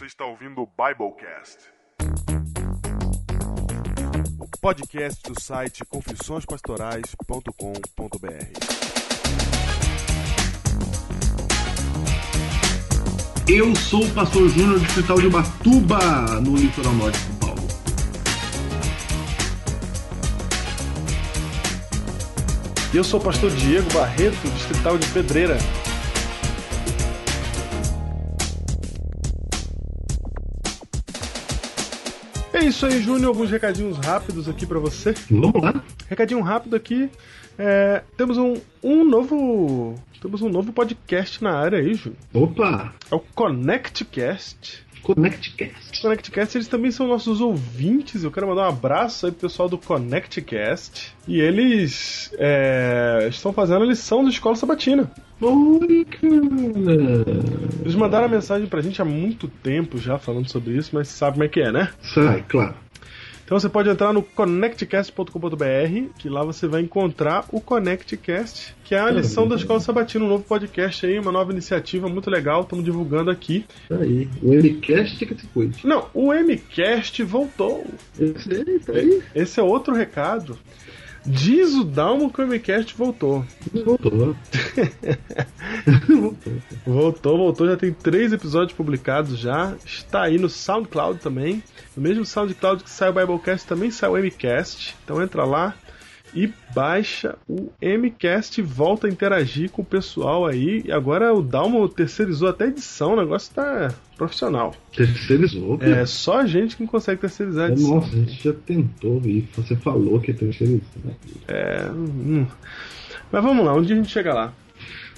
Você está ouvindo o Biblecast. O podcast do site confissõespastorais.com.br. Eu sou o pastor Júnior do Hospital de Ubatuba, no litoral norte de São Paulo. Eu sou o pastor Diego Barreto, distrital de Pedreira. É isso aí, Júnior. Alguns recadinhos rápidos aqui para você. Vamos lá? Recadinho rápido aqui. É, temos um, um novo. Temos um novo podcast na área aí, Júnior. Opa! É o ConnectCast. ConnectCast. ConnectCast, eles também são nossos ouvintes. Eu quero mandar um abraço aí pro pessoal do ConnectCast. E eles é, estão fazendo a lição da escola sabatina. Oi, cara! Eles mandaram a mensagem pra gente há muito tempo já falando sobre isso, mas sabe como é que é, né? Sai, claro. Então você pode entrar no connectcast.com.br, que lá você vai encontrar o ConnectCast, que é a lição da Escola Sabatina, um novo podcast aí, uma nova iniciativa muito legal, estamos divulgando aqui. Aí. O MCast que se cuide. Não, o MCast voltou. Esse aí, tá aí. Esse é outro recado. Diz o Dalmo que o MCast voltou. Voltou. Voltou. Voltou, já tem três episódios publicados já. Está aí no SoundCloud também. No mesmo SoundCloud que sai o Biblecast, também sai o MCast. Então entra lá e baixa o MCast volta a interagir com o pessoal aí. E agora o Dalmo terceirizou até a edição, o negócio tá profissional. Terceirizou, É cara. só a gente que consegue terceirizar a edição. Nossa, a gente já tentou e você falou que é terceirizou. É, hum. Mas vamos lá, um dia a gente chega lá.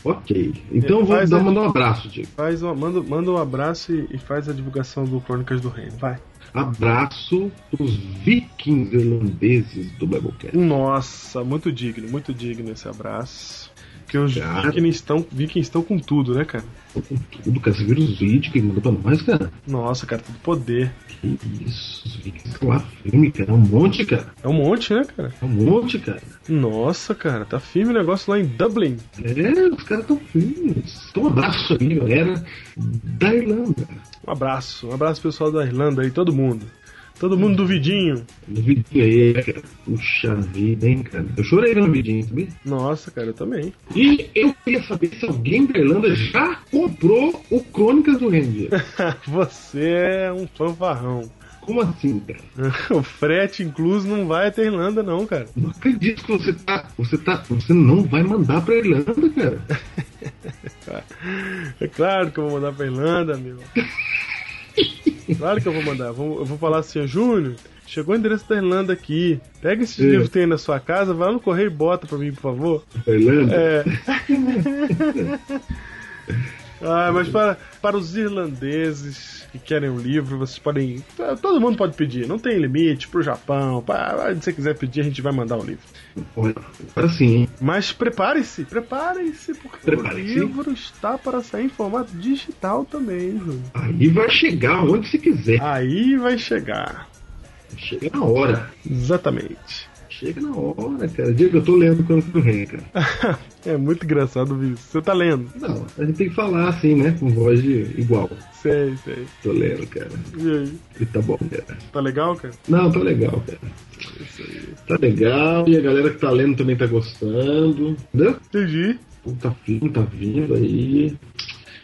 Ok. Então vou Faz dar, mandar um abraço, Diego. Faz uma, manda, manda um abraço e, e faz a divulgação do Crônicas do Reino. Vai. Abraço pros vikings irlandeses do Biblecast. Nossa, muito digno, muito digno esse abraço. Porque os Cara. vikings estão, vikings estão com tudo, né, cara? Com tudo, cara. Você viu os vídeos que mandou pra nós, cara? Nossa, cara, tudo poder. Que isso, os vikings estão lá firme, cara. É um monte, cara. É um monte, né, cara? É um monte, cara. Nossa, cara, tá firme o negócio lá em Dublin. É, os caras estão firmes. Então um abraço aí, galera da Irlanda. Um abraço, um abraço pessoal da Irlanda aí, todo mundo. Todo mundo do vidinho. No vidinho aí, cara. Puxa vida, hein, cara. Eu chorei no vidinho, sabia? Nossa, cara, eu também. E eu queria saber se alguém da Irlanda já comprou o Crônicas do Ranger. Você é um fanfarrão. Como assim, cara? O frete incluso não vai até Irlanda, não, cara. Não acredito que você tá. Você tá. Você não vai mandar pra Irlanda, cara. É claro que eu vou mandar pra Irlanda, meu. Claro que eu vou mandar. Eu vou falar assim, Júnior, chegou o endereço da Irlanda aqui. Pega esses É. livros que tem aí na sua casa, vai lá no correio e bota pra mim, por favor. Irlanda? É. Ah, mas para, para os irlandeses que querem o livro, vocês podem. Todo mundo pode pedir, não tem limite. Pro Japão, para, se você quiser pedir, a gente vai mandar o livro. Agora sim? Mas preparem-se, preparem-se, porque Preparem-se. o livro está para sair em formato digital também. Aí vai chegar onde você quiser. Aí vai chegar. Chega na hora. Exatamente. Chega na hora, cara. Diego, eu tô lendo o Crônicas do Ranger, cara. é muito engraçado ver isso. Você tá lendo? Não, a gente tem que falar assim, né? Com voz de igual. Sei, sei. Tô lendo, cara. E aí? E tá bom, cara. Tá legal, cara? Não, tá legal, cara. Isso aí. Tá legal, e a galera que tá lendo também tá gostando. Entendeu? Entendi. Tá vindo, tá vindo aí.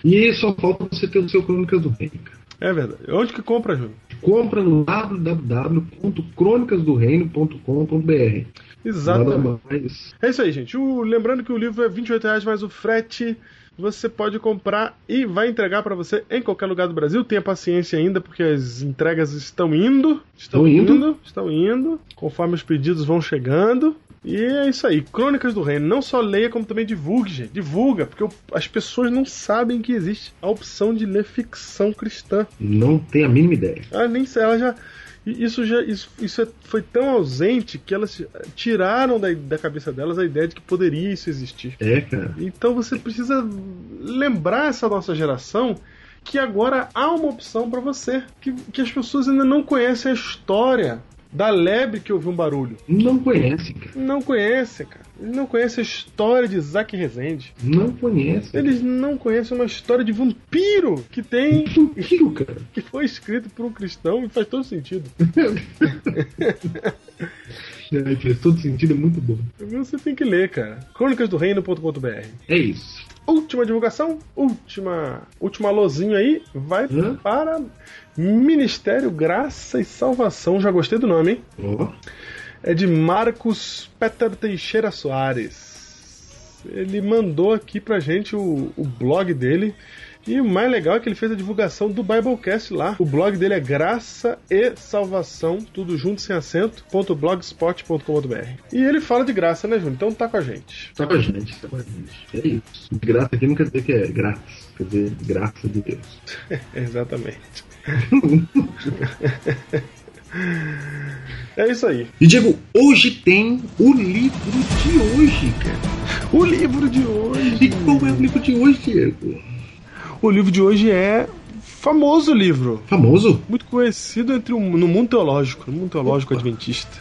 E só falta você ter o seu Crônicas do Reino, cara. É verdade. Onde que compra, Júnior? Compra no www.cronicasdorreino.com.br Exatamente. É isso aí, gente. O- lembrando que o livro é 28 reais mais o frete. Você pode comprar e vai entregar para você em qualquer lugar do Brasil. Tenha paciência ainda, porque as entregas estão indo. Estão Estão indo? Estão indo. Conforme os pedidos vão chegando. E é isso aí. Crônicas do Reino. Não só leia, como também divulgue, gente. Divulga, porque as pessoas não sabem que existe a opção de ler ficção cristã. Não tem a mínima ideia. Ela nem ela já isso já isso, isso é- foi tão ausente que elas tiraram da, da cabeça delas a ideia de que poderia isso existir. É, cara. Então você precisa lembrar essa nossa geração que agora há uma opção para você, que, que as pessoas ainda não conhecem a história da lebre que ouviu um barulho. Não conhece, cara. Não conhece, cara. Eles não conhecem a história de Isaac Rezende. Não conhece. Eles não conhecem uma história de vampiro que tem. Vampiro, cara. que foi escrito por um cristão e faz todo sentido. É, faz todo sentido, é muito bom. Você tem que ler, cara. crônicasdoreino.com.br É isso. Última divulgação, última, última alôzinho aí, vai Hã? para Ministério Graça e Salvação. Já gostei do nome, hein? Ó. É de Marcos Peter Teixeira Soares. Ele mandou aqui pra gente o, o blog dele. E o mais legal é que ele fez a divulgação do Biblecast lá. O blog dele é Graça e Salvação, tudo junto sem acento, ponto blogspot.com.br. E ele fala de graça, né, Júnior? Então tá com a gente. Tá com a gente, tá com a gente. É isso. Graça aqui não quer dizer que é grátis. Quer dizer, graça de Deus. Exatamente. é isso aí. E Diego, hoje tem o livro de hoje, cara. O livro de hoje. E qual é o livro de hoje, Diego? O livro de hoje é famoso livro, Famoso? muito conhecido entre o, no mundo teológico, no mundo teológico adventista.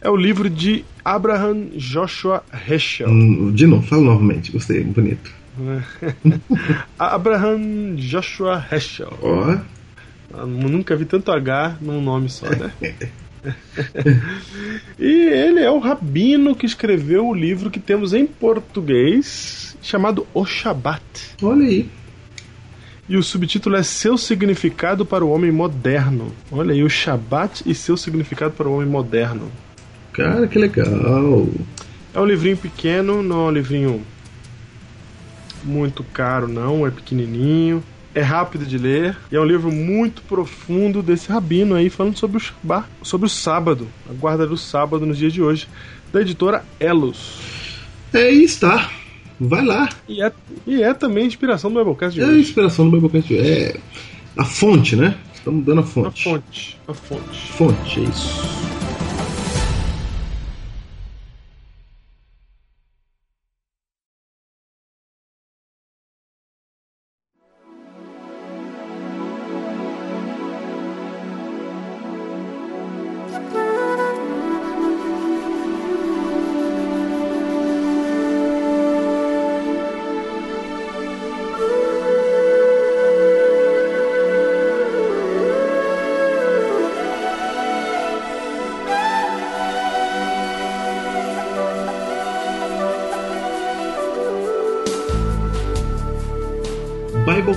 É o livro de Abraham Joshua Heschel. Hum, De novo, fala novamente. Gostei, bonito. Abraham Joshua Heschel. Ó. Eu nunca vi tanto H num nome só, né? e ele é o rabino que escreveu o livro que temos em português, chamado O Shabat. Olha aí. E o subtítulo é Seu Significado para o Homem Moderno. Olha aí, o Shabat e seu significado para o homem moderno. Cara, que legal. É um livrinho pequeno, não é um livrinho muito caro, não, é pequenininho. É rápido de ler e é um livro muito profundo desse rabino aí falando sobre o Shabat, sobre o sábado, a guarda do sábado nos dias de hoje, da editora Elos. É, aí está. Vai lá. E é, e é também a inspiração do Biblecast de É a hoje. inspiração do Biblecast. É a fonte, né? Estamos dando a A fonte. fonte, a fonte. Fonte, é isso.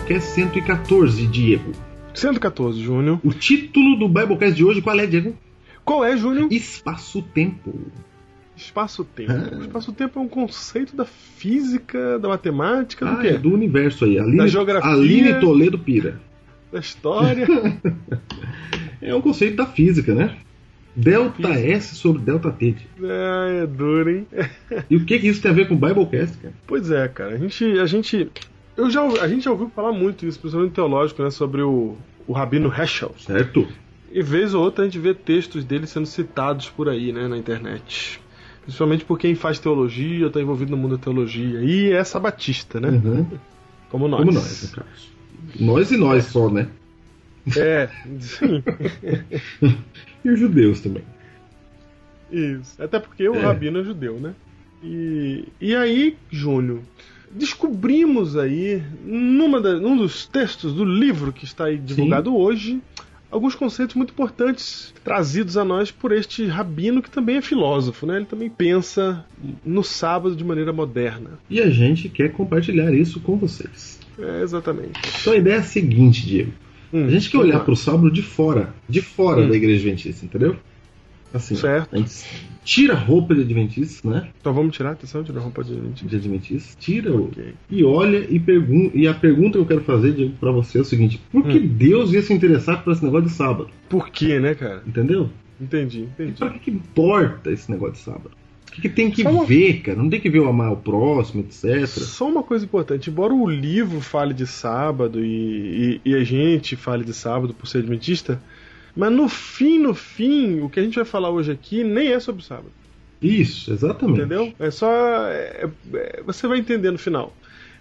Biblecast 114, Diego. 114, Júnior. O título do Biblecast de hoje qual é, Diego? Qual é, Júnior? Espaço-tempo. Espaço-tempo. Ah. Espaço-tempo é um conceito da física, da matemática, do Ah, quê? é do universo aí. Aline, geografia. Aline Toledo Pira. Da história. É um conceito da física, né? Delta S sobre delta T. Ai, é duro, hein? E o que, que isso tem a ver com o Biblecast, cara? Pois é, cara. A gente. A gente, eu já, a gente já ouviu falar muito isso, principalmente teológico, né? Sobre o, o Rabino Heschel. Certo? E vez ou outra a gente vê textos dele sendo citados por aí, né? Na internet. Principalmente por quem faz teologia, está envolvido no mundo da teologia. E é sabatista, né? Uhum. Como nós. Como nós, no caso. Nós e nós só, né? É, sim. E os judeus também. Isso. Até porque o É. Rabino é judeu, né? E, e aí, Júnior, descobrimos aí, numa da- num dos textos do livro que está aí divulgado hoje, alguns conceitos muito importantes trazidos a nós por este rabino que também é filósofo, né? Ele também pensa no sábado de maneira moderna. E a gente quer compartilhar isso com vocês. É, exatamente. Então a ideia é a seguinte, Diego. Hum, A gente quer olhar para o sábado de fora. De fora Hum. da igreja adventista, entendeu? Assim, Certo. a gente tira a roupa de adventista, né? Então vamos tirar, atenção, tirar a roupa de gente. De adventista. Tira o, Ok. e olha e pergunta. E a pergunta que eu quero fazer, para você é o seguinte: por que Hum. Deus ia se interessar por esse negócio de sábado? Por quê, né, cara? Entendeu? Entendi, entendi. Pra que, que importa esse negócio de sábado? O que, tem que uma- ver, cara? Não tem que ver o amar o próximo, etc. Só uma coisa importante, embora o livro fale de sábado e, e- e a gente fale de sábado por ser adventista, mas no fim, no fim, o que a gente vai falar hoje aqui nem é sobre sábado, Isso, exatamente. entendeu? É só. é- é- você vai entender no final.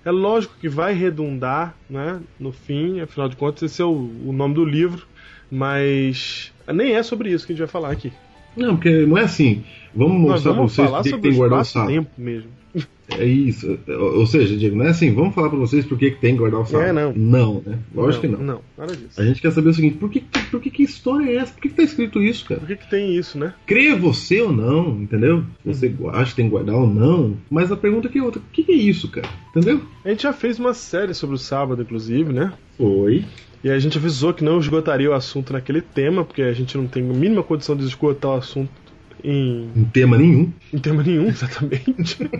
É lógico que vai redundar, né, no fim, afinal de contas, esse é o, o nome do livro, mas nem é sobre isso que a gente vai falar aqui. Não, porque não é assim. Vamos Nós mostrar vamos pra vocês por que que sobre tem o que guardar o sábado. tempo mesmo. É isso. Ou seja, Diego, não é assim, vamos falar pra vocês por que, que tem que guardar o sábado. É, não. Não, né? Lógico que não. Não, nada disso. A gente quer saber o seguinte, por que, por que, que história é essa? Por que, que tá escrito isso, cara? Por que, que tem isso, né? Crê você ou não, entendeu? Você Uhum. acha que tem que guardar ou não. Mas a pergunta aqui é outra. O que, que é isso, cara? Entendeu? A gente já fez uma série sobre o sábado, inclusive, né? Foi. E a gente avisou que não esgotaria o assunto naquele tema, porque a gente não tem a mínima condição de esgotar o assunto em, Em tema nenhum. em tema nenhum, exatamente.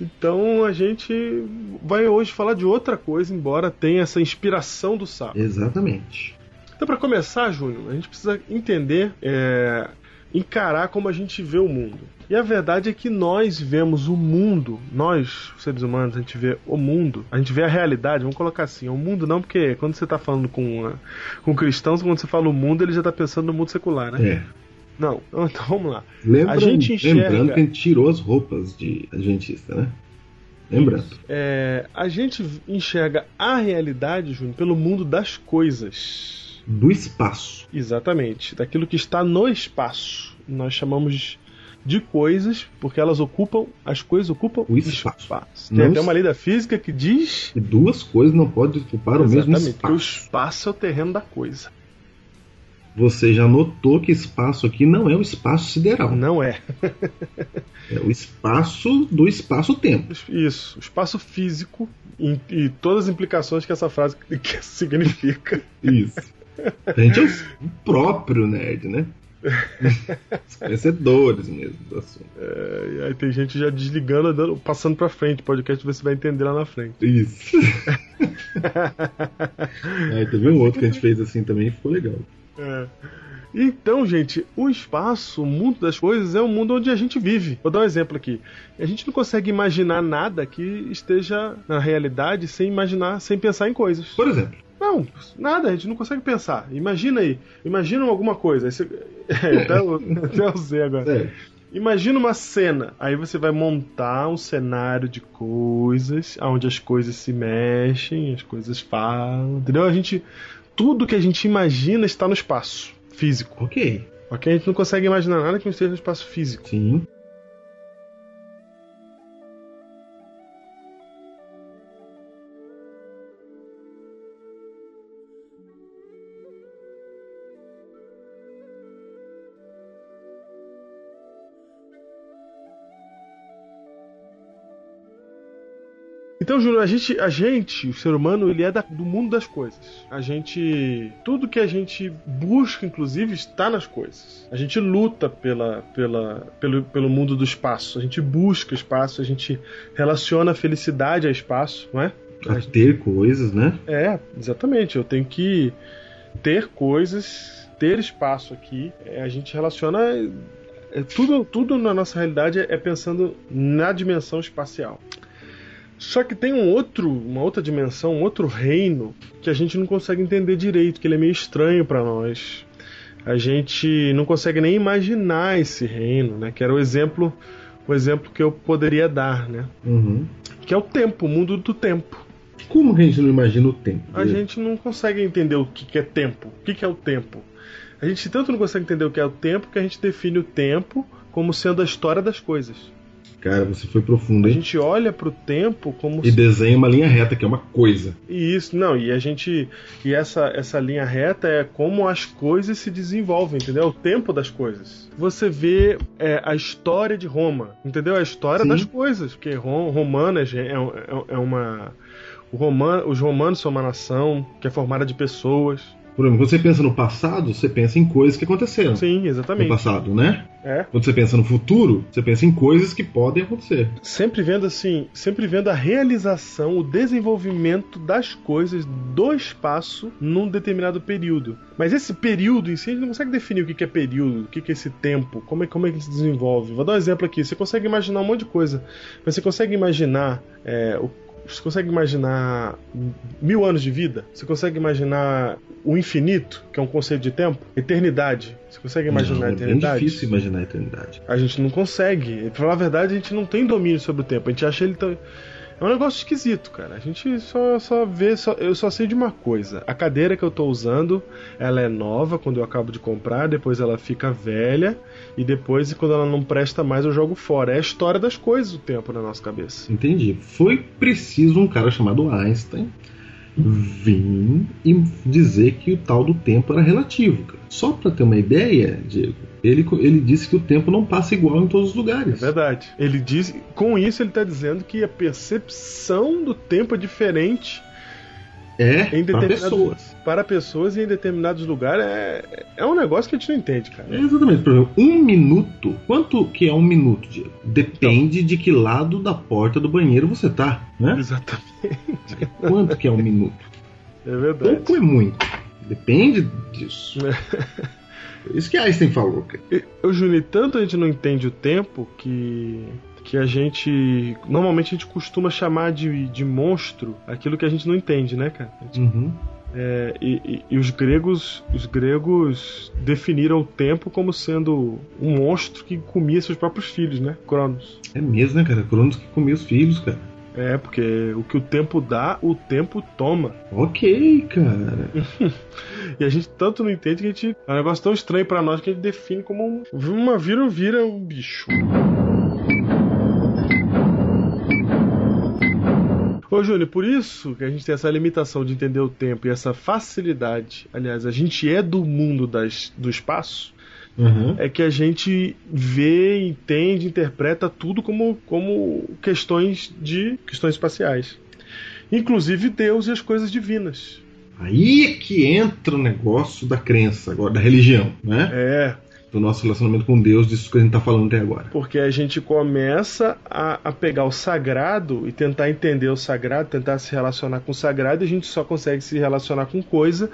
então a gente vai hoje falar de outra coisa, embora tenha essa inspiração do sábado. Exatamente. Então, para começar, Júnior, a gente precisa entender, é, encarar como a gente vê o mundo. E a verdade é que nós vemos o mundo, nós, seres humanos, a gente vê o mundo, a gente vê a realidade, vamos colocar assim, o mundo não, porque quando você está falando com, com cristãos, quando você fala o mundo, ele já está pensando no mundo secular, né? É. Não, então vamos lá. Lembra, A gente enxerga- Lembrando que a gente tirou as roupas de adventista, né? Lembrando. É, a gente enxerga a realidade, Júnior, pelo mundo das coisas. Do espaço. Exatamente, daquilo que está no espaço. Nós chamamos de coisas porque elas ocupam, as coisas ocupam O espaço. Tem Não até uma lei da física que diz E duas coisas não podem ocupar o mesmo exatamente que o espaço. espaço é o terreno da coisa. Você já notou que espaço aqui não é o espaço sideral. Não é. É o espaço do espaço-tempo. Isso, o espaço físico e, e todas as implicações que essa frase significa. Isso. A gente é o próprio nerd, né? Os conhecedores mesmo do assunto. É, e aí tem gente já desligando, passando pra frente. O podcast você vai entender lá na frente. Isso. Aí teve um outro que a gente fez assim também e ficou legal. É. Então, gente, o espaço, o mundo das coisas, é o mundo onde a gente vive. Vou dar um exemplo aqui. A gente não consegue imaginar nada que esteja na realidade sem imaginar, sem pensar em coisas. Por exemplo, Não, nada, a gente não consegue pensar. Imagina aí, imagina alguma coisa. Você... É, até, o, até o Z agora. é, Imagina uma cena, aí você vai montar um cenário de coisas, onde as coisas se mexem, as coisas falam, entendeu? A gente, tudo que a gente imagina está no espaço físico, ok. ok? A gente não consegue imaginar nada que não esteja no espaço físico. Sim. Então, Júnior, a gente, a gente, o ser humano, ele é da- do mundo das coisas. A gente, tudo que a gente busca, inclusive, está nas coisas. A gente luta pela, pela, pelo, pelo mundo do espaço. A gente busca espaço. A gente relaciona a felicidade a espaço, não é? A ter coisas, né? É, exatamente. Eu tenho que ter coisas, ter espaço aqui. É, a gente relaciona. é, tudo, tudo na nossa realidade é pensando na dimensão espacial. Só que tem um outro, uma outra dimensão, um outro reino que a gente não consegue entender direito, que ele é meio estranho para nós. A gente não consegue nem imaginar esse reino, né? Que era o exemplo, o exemplo que eu poderia dar, né? Uhum. Que é o tempo, o mundo do tempo. Como que a gente não imagina o tempo? A gente não consegue entender o que que é tempo. O que que é o tempo? A gente tanto não consegue entender o que é o tempo que a gente define o tempo como sendo a história das coisas. Cara, você foi profundo, A hein? gente olha pro tempo como E se... desenha uma linha reta, que é uma coisa. E isso, não, e a gente. E essa, essa linha reta é como as coisas se desenvolvem, entendeu? O tempo das coisas. Você vê é, a história de Roma, entendeu? A história Sim. das coisas, porque Rom, romanas é, é, é uma. Roman, os romanos são uma nação que é formada de pessoas. Por exemplo, quando você pensa no passado, você pensa em coisas que aconteceram Sim, no exatamente. passado, né? É. Quando você pensa no futuro, você pensa em coisas que podem acontecer. Sempre vendo assim, sempre vendo a realização, o desenvolvimento das coisas do espaço num determinado período. Mas esse período em si, a gente não consegue definir o que é período, o que que é esse tempo, como é, como é que ele se desenvolve. Vou dar um exemplo aqui. Você consegue imaginar um monte de coisa, mas você consegue imaginar é, o você consegue imaginar mil anos de vida? Você consegue imaginar o infinito, que é um conceito de tempo? Eternidade. Você consegue imaginar não, a é eternidade? difícil imaginar a eternidade. A gente não consegue. Pra falar a verdade, a gente não tem domínio sobre o tempo. A gente acha ele tão. É um negócio esquisito, cara. A gente só, só vê. Só, eu só sei de uma coisa. A cadeira que eu tô usando, ela é nova quando eu acabo de comprar, depois ela fica velha, e depois, quando ela não presta mais, eu jogo fora. É a história das coisas o tempo na nossa cabeça. Entendi. Foi preciso um cara chamado Einstein vir e dizer que o tal do tempo era relativo. Cara. Só para ter uma ideia, Diego, ele, ele disse que o tempo não passa igual em todos os lugares. É verdade. Ele diz, com isso ele está dizendo que a percepção do tempo é diferente é, em para pessoas. Para pessoas e em determinados lugares é, é um negócio que a gente não entende, cara. É exatamente. Por exemplo, um minuto. Quanto que é um minuto, Diego? Depende então, de que lado da porta do banheiro você tá, né? Exatamente. Quanto que é um minuto? É verdade. Pouco é muito. Depende disso. Isso que Einstein falou, cara. Eu, Juni, tanto a gente não entende o tempo que que a gente. Normalmente a gente costuma chamar de, de monstro aquilo que a gente não entende, né, cara? Uhum. É, e, e, e, os gregos os gregos definiram o tempo como sendo um monstro que comia seus próprios filhos, né? Cronos. É mesmo, né, cara? Cronos que comia os filhos, cara. É, porque o que o tempo dá, o tempo toma. Ok, cara. e a gente tanto não entende que a gente. É um negócio tão estranho para nós que a gente define como um, uma vira vira um bicho. Ô, Júlio, por isso que a gente tem essa limitação de entender o tempo e essa facilidade. Aliás, a gente é do mundo das, do espaço. Uhum. É que a gente vê, entende, interpreta tudo como, como questões de questões espaciais. Inclusive Deus e as coisas divinas. Aí é que entra o negócio da crença, agora, da religião, né? É do nosso relacionamento com Deus, disso que a gente está falando até agora. Porque a gente começa a, a, pegar o sagrado e tentar entender o sagrado, tentar se relacionar com o sagrado, e a gente só consegue se relacionar com coisa.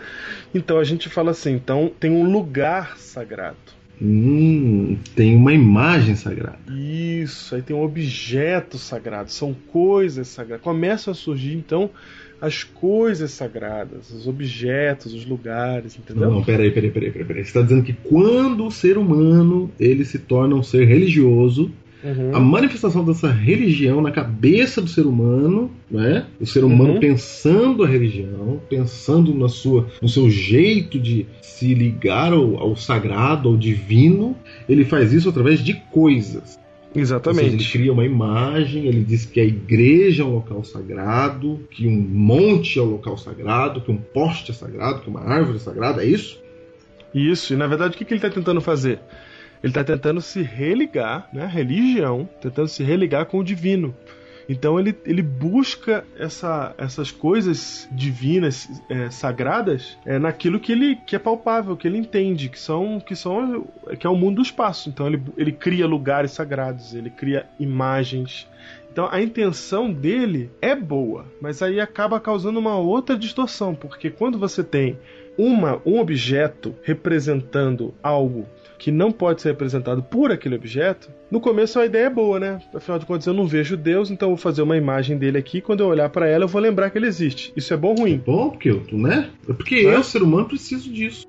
Então a gente fala assim: então tem um lugar sagrado. Hum, tem uma imagem sagrada. Isso, aí tem um objeto sagrado, são coisas sagradas. Começam a surgir então as coisas sagradas, os objetos, os lugares, entendeu? Não, não, peraí, peraí, peraí, peraí. Você está dizendo que quando o ser humano ele se torna um ser religioso, Uhum. A manifestação dessa religião na cabeça do ser humano, né? O ser humano uhum. pensando a religião, pensando na sua, no seu jeito de se ligar ao, ao sagrado, ao divino, ele faz isso através de coisas. Exatamente. Seja, ele cria uma imagem, ele diz que a igreja é um local sagrado, que um monte é um local sagrado, que um poste é sagrado, que uma árvore é sagrada, é isso? Isso, e na verdade o que ele está tentando fazer? Ele está tentando se religar, né? Religião, tentando se religar com o divino. Então ele, ele busca essa, essas coisas divinas, é, sagradas, é, naquilo que ele que é palpável, que ele entende, que são que são que é o mundo do espaço. Então ele, ele cria lugares sagrados, ele cria imagens. Então a intenção dele é boa, mas aí acaba causando uma outra distorção, porque quando você tem uma, um objeto representando algo que não pode ser representado por aquele objeto, no começo a ideia é boa, né? Afinal de contas, eu não vejo Deus, então eu vou fazer uma imagem dele aqui. Quando eu olhar para ela, eu vou lembrar que ele existe. Isso é bom ou ruim? É bom, porque eu, né? É porque é? eu, ser humano, preciso disso.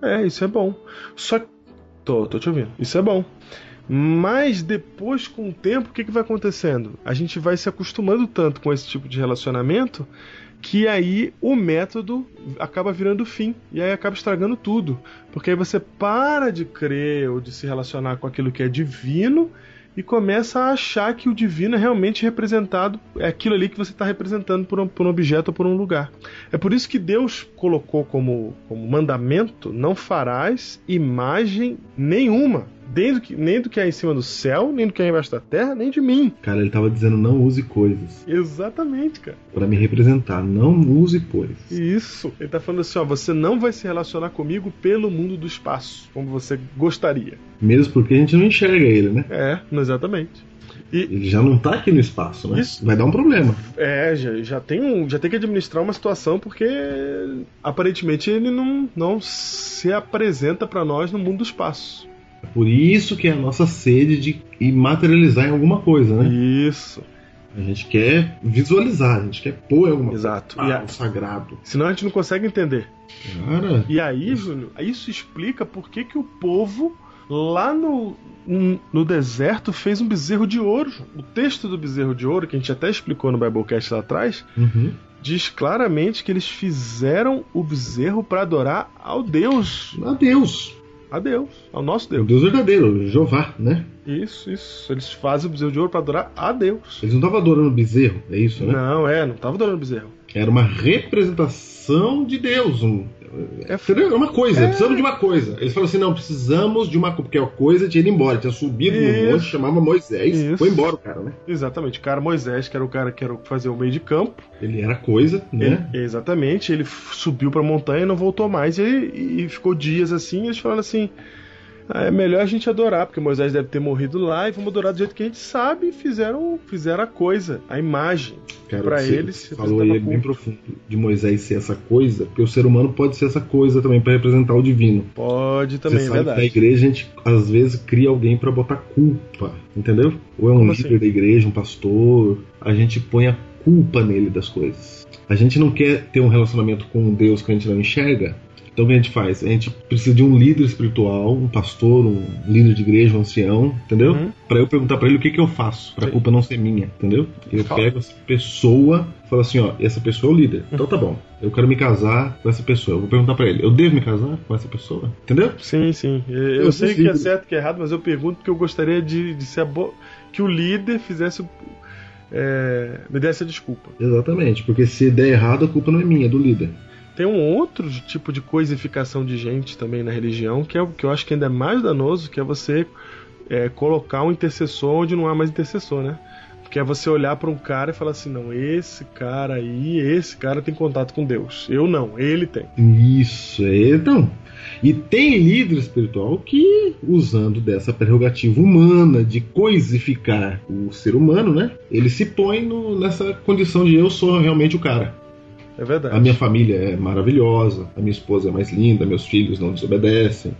É, isso é bom. Só que. Tô, tô te ouvindo. Isso é bom. Mas depois, com o tempo, o que, que vai acontecendo? A gente vai se acostumando tanto com esse tipo de relacionamento que aí o método acaba virando fim e aí acaba estragando tudo, porque aí você para de crer ou de se relacionar com aquilo que é divino e começa a achar que o divino é realmente representado, é aquilo ali que você está representando por um, por um, objeto ou por um lugar. É por isso que Deus colocou como, como mandamento: não farás imagem nenhuma nem do, que, nem do que é em cima do céu, nem do que é embaixo da terra, nem de mim. Cara, ele tava dizendo não use coisas. Exatamente, cara. Para me representar, não use coisas. Isso. Ele tá falando assim, ó, você não vai se relacionar comigo pelo mundo do espaço, como você gostaria. Mesmo porque a gente não enxerga ele, né? É, exatamente. E, ele já não tá aqui no espaço, né? Isso, Vai dar um problema. É, já, já, tem um, já tem que administrar uma situação porque aparentemente ele não, não se apresenta para nós no mundo do espaço. Por isso que é a nossa sede de materializar em alguma coisa, né? Isso. A gente quer visualizar, a gente quer pôr alguma Exato. coisa. Ah, o sagrado. Senão a gente não consegue entender. Cara. E aí, Júnior, isso explica por que, que o povo lá no no deserto fez um bezerro de ouro. O texto do bezerro de ouro, que a gente até explicou no Biblecast lá atrás, Uhum. diz claramente que eles fizeram o bezerro para adorar ao Deus, A Deus. A Deus, ao nosso O Deus. Deus verdadeiro, Jeová, né? Isso, isso. Eles fazem o bezerro de ouro para adorar a Deus. Eles não estavam adorando bezerro, é isso, né? Não, é, não tava adorando o bezerro. Era uma representação de Deus. Um, É, entendeu? É uma coisa, É. precisamos de uma coisa. Eles falaram assim: não, precisamos de uma coisa, porque a coisa tinha ido embora, tinha subido Isso. no monte, chamava Moisés, Isso. foi embora o cara, né? exatamente. O cara Moisés, que era o cara que era fazer o meio de campo. Ele era coisa, né? Ele- exatamente. Ele subiu pra montanha e não voltou mais. E, e ficou dias assim. Eles falaram assim: "Ah, é melhor a gente adorar, porque Moisés deve ter morrido lá e vamos adorar do jeito que a gente sabe. Fizeram, fizeram a coisa, a imagem. Você eles falou aí é bem profundo de Moisés ser essa coisa, porque o ser humano pode ser essa coisa também para representar o divino. Pode também, Você é sabe que verdade. na igreja a gente às vezes cria alguém para botar culpa, entendeu? Ou é um Como líder assim? da igreja, um pastor, a gente põe a culpa nele das coisas. A gente não quer ter um relacionamento com um Deus que a gente não enxerga. Então o que a gente faz? A gente precisa de um líder espiritual, um pastor, um líder de igreja, um ancião, entendeu? Uhum. Pra eu perguntar pra ele o que, que eu faço, pra Sim. culpa não ser minha, entendeu? Eu Fala. pego essa pessoa e falo assim, ó, essa pessoa é o líder. Então tá bom, eu quero me casar com essa pessoa. Eu vou perguntar pra ele, eu devo me casar com essa pessoa? Entendeu? Sim, sim. Eu, eu Eu sei que é certo e que é errado, mas eu pergunto porque eu gostaria de, de ser a bo... que o líder fizesse. é, me desse a desculpa. Exatamente, porque se der errado, a culpa não é minha, é do líder. Tem um outro tipo de coisificação de gente também na religião, que é o que eu acho que ainda é mais danoso, que é você é, colocar um intercessor onde não há mais intercessor, né? Que é você olhar para um cara e falar assim, não, esse cara aí, esse cara tem contato com Deus. Eu não, ele tem. Isso, é, então. E tem líder espiritual que, usando dessa prerrogativa humana de coisificar o ser humano, né? Ele se põe no- nessa condição de eu sou realmente o cara. É verdade. A minha família é maravilhosa, a minha esposa é mais linda, meus filhos não desobedecem.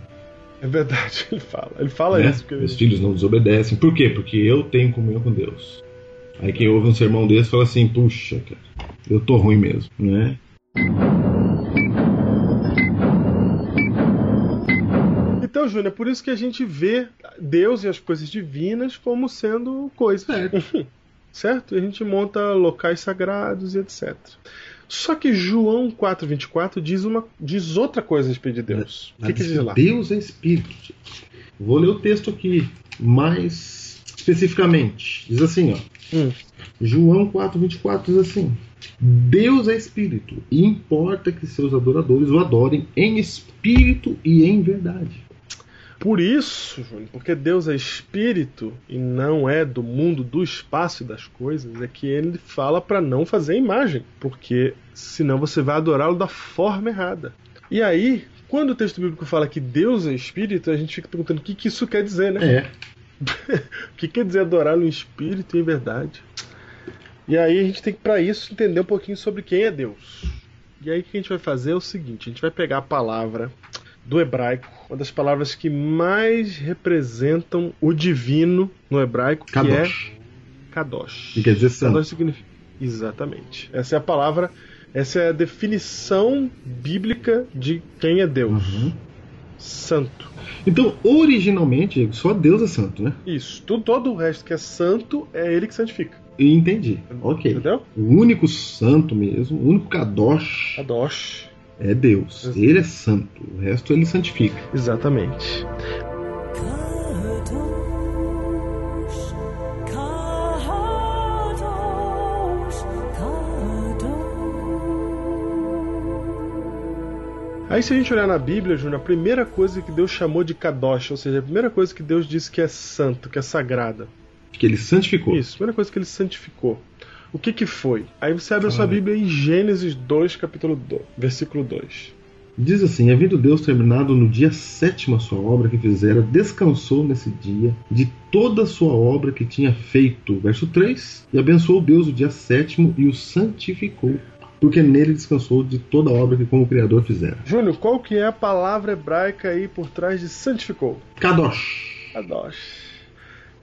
É verdade, ele fala. Ele fala né? isso. Porque Meus filhos não desobedecem. Por quê? Porque eu tenho comunhão com Deus. Aí quem ouve um sermão desse fala assim, puxa, cara, eu tô ruim mesmo, né? Então, Júnior, é por isso que a gente vê Deus e as coisas divinas como sendo coisas. Certo. certo? E a gente monta locais sagrados e etc. Só que João 4,24 diz, uma, diz outra coisa a respeito de Deus. O que, que diz lá? Deus é espírito. Vou ler o texto aqui mais especificamente. Diz assim, ó. Hum. João 4:24 diz assim: Deus é espírito, e importa que seus adoradores o adorem em espírito e em verdade. Por isso, Júnior, porque Deus é espírito e não é do mundo do espaço e das coisas, é que ele fala para não fazer imagem, porque senão você vai adorá-lo da forma errada. E aí, quando o texto bíblico fala que Deus é espírito, a gente fica perguntando o que, que isso quer dizer, né? É, O que quer dizer adorá-lo em espírito e em verdade? E aí a gente tem que, para isso, entender um pouquinho sobre quem é Deus. E aí o que a gente vai fazer é o seguinte: a gente vai pegar a palavra do hebraico, uma das palavras que mais representam o divino no hebraico, que Kadosh. é Kadosh. Que quer dizer santo. Kadosh significa. Exatamente. Essa é a palavra, essa é a definição bíblica de quem é Deus. Uhum. Santo. Então, originalmente, só Deus é santo, né? Isso. Tudo, todo o resto que é santo é ele que santifica. E entendi. Ok. Entendeu? O único santo mesmo, o único Kadosh Kadosh. É Deus. Exato. Ele é santo. O resto ele santifica. Exatamente. Aí se a gente olhar na Bíblia, Júnior, a primeira coisa que Deus chamou de Kadosh, ou seja, a primeira coisa que Deus disse que é santo, que é sagrada. Que ele santificou. Isso, a primeira coisa que ele santificou. O que que foi? Aí você abre a sua Ah. Bíblia em Gênesis 2, capítulo 2, versículo 2. Diz assim: Havendo Deus terminado no dia sétimo a sua obra que fizera, descansou nesse dia de toda a sua obra que tinha feito. Verso 3: E abençoou Deus o dia sétimo e o santificou, porque nele descansou de toda a obra que como Criador fizera. Júnior, qual que é a palavra hebraica aí por trás de santificou? Kadosh. Kadosh.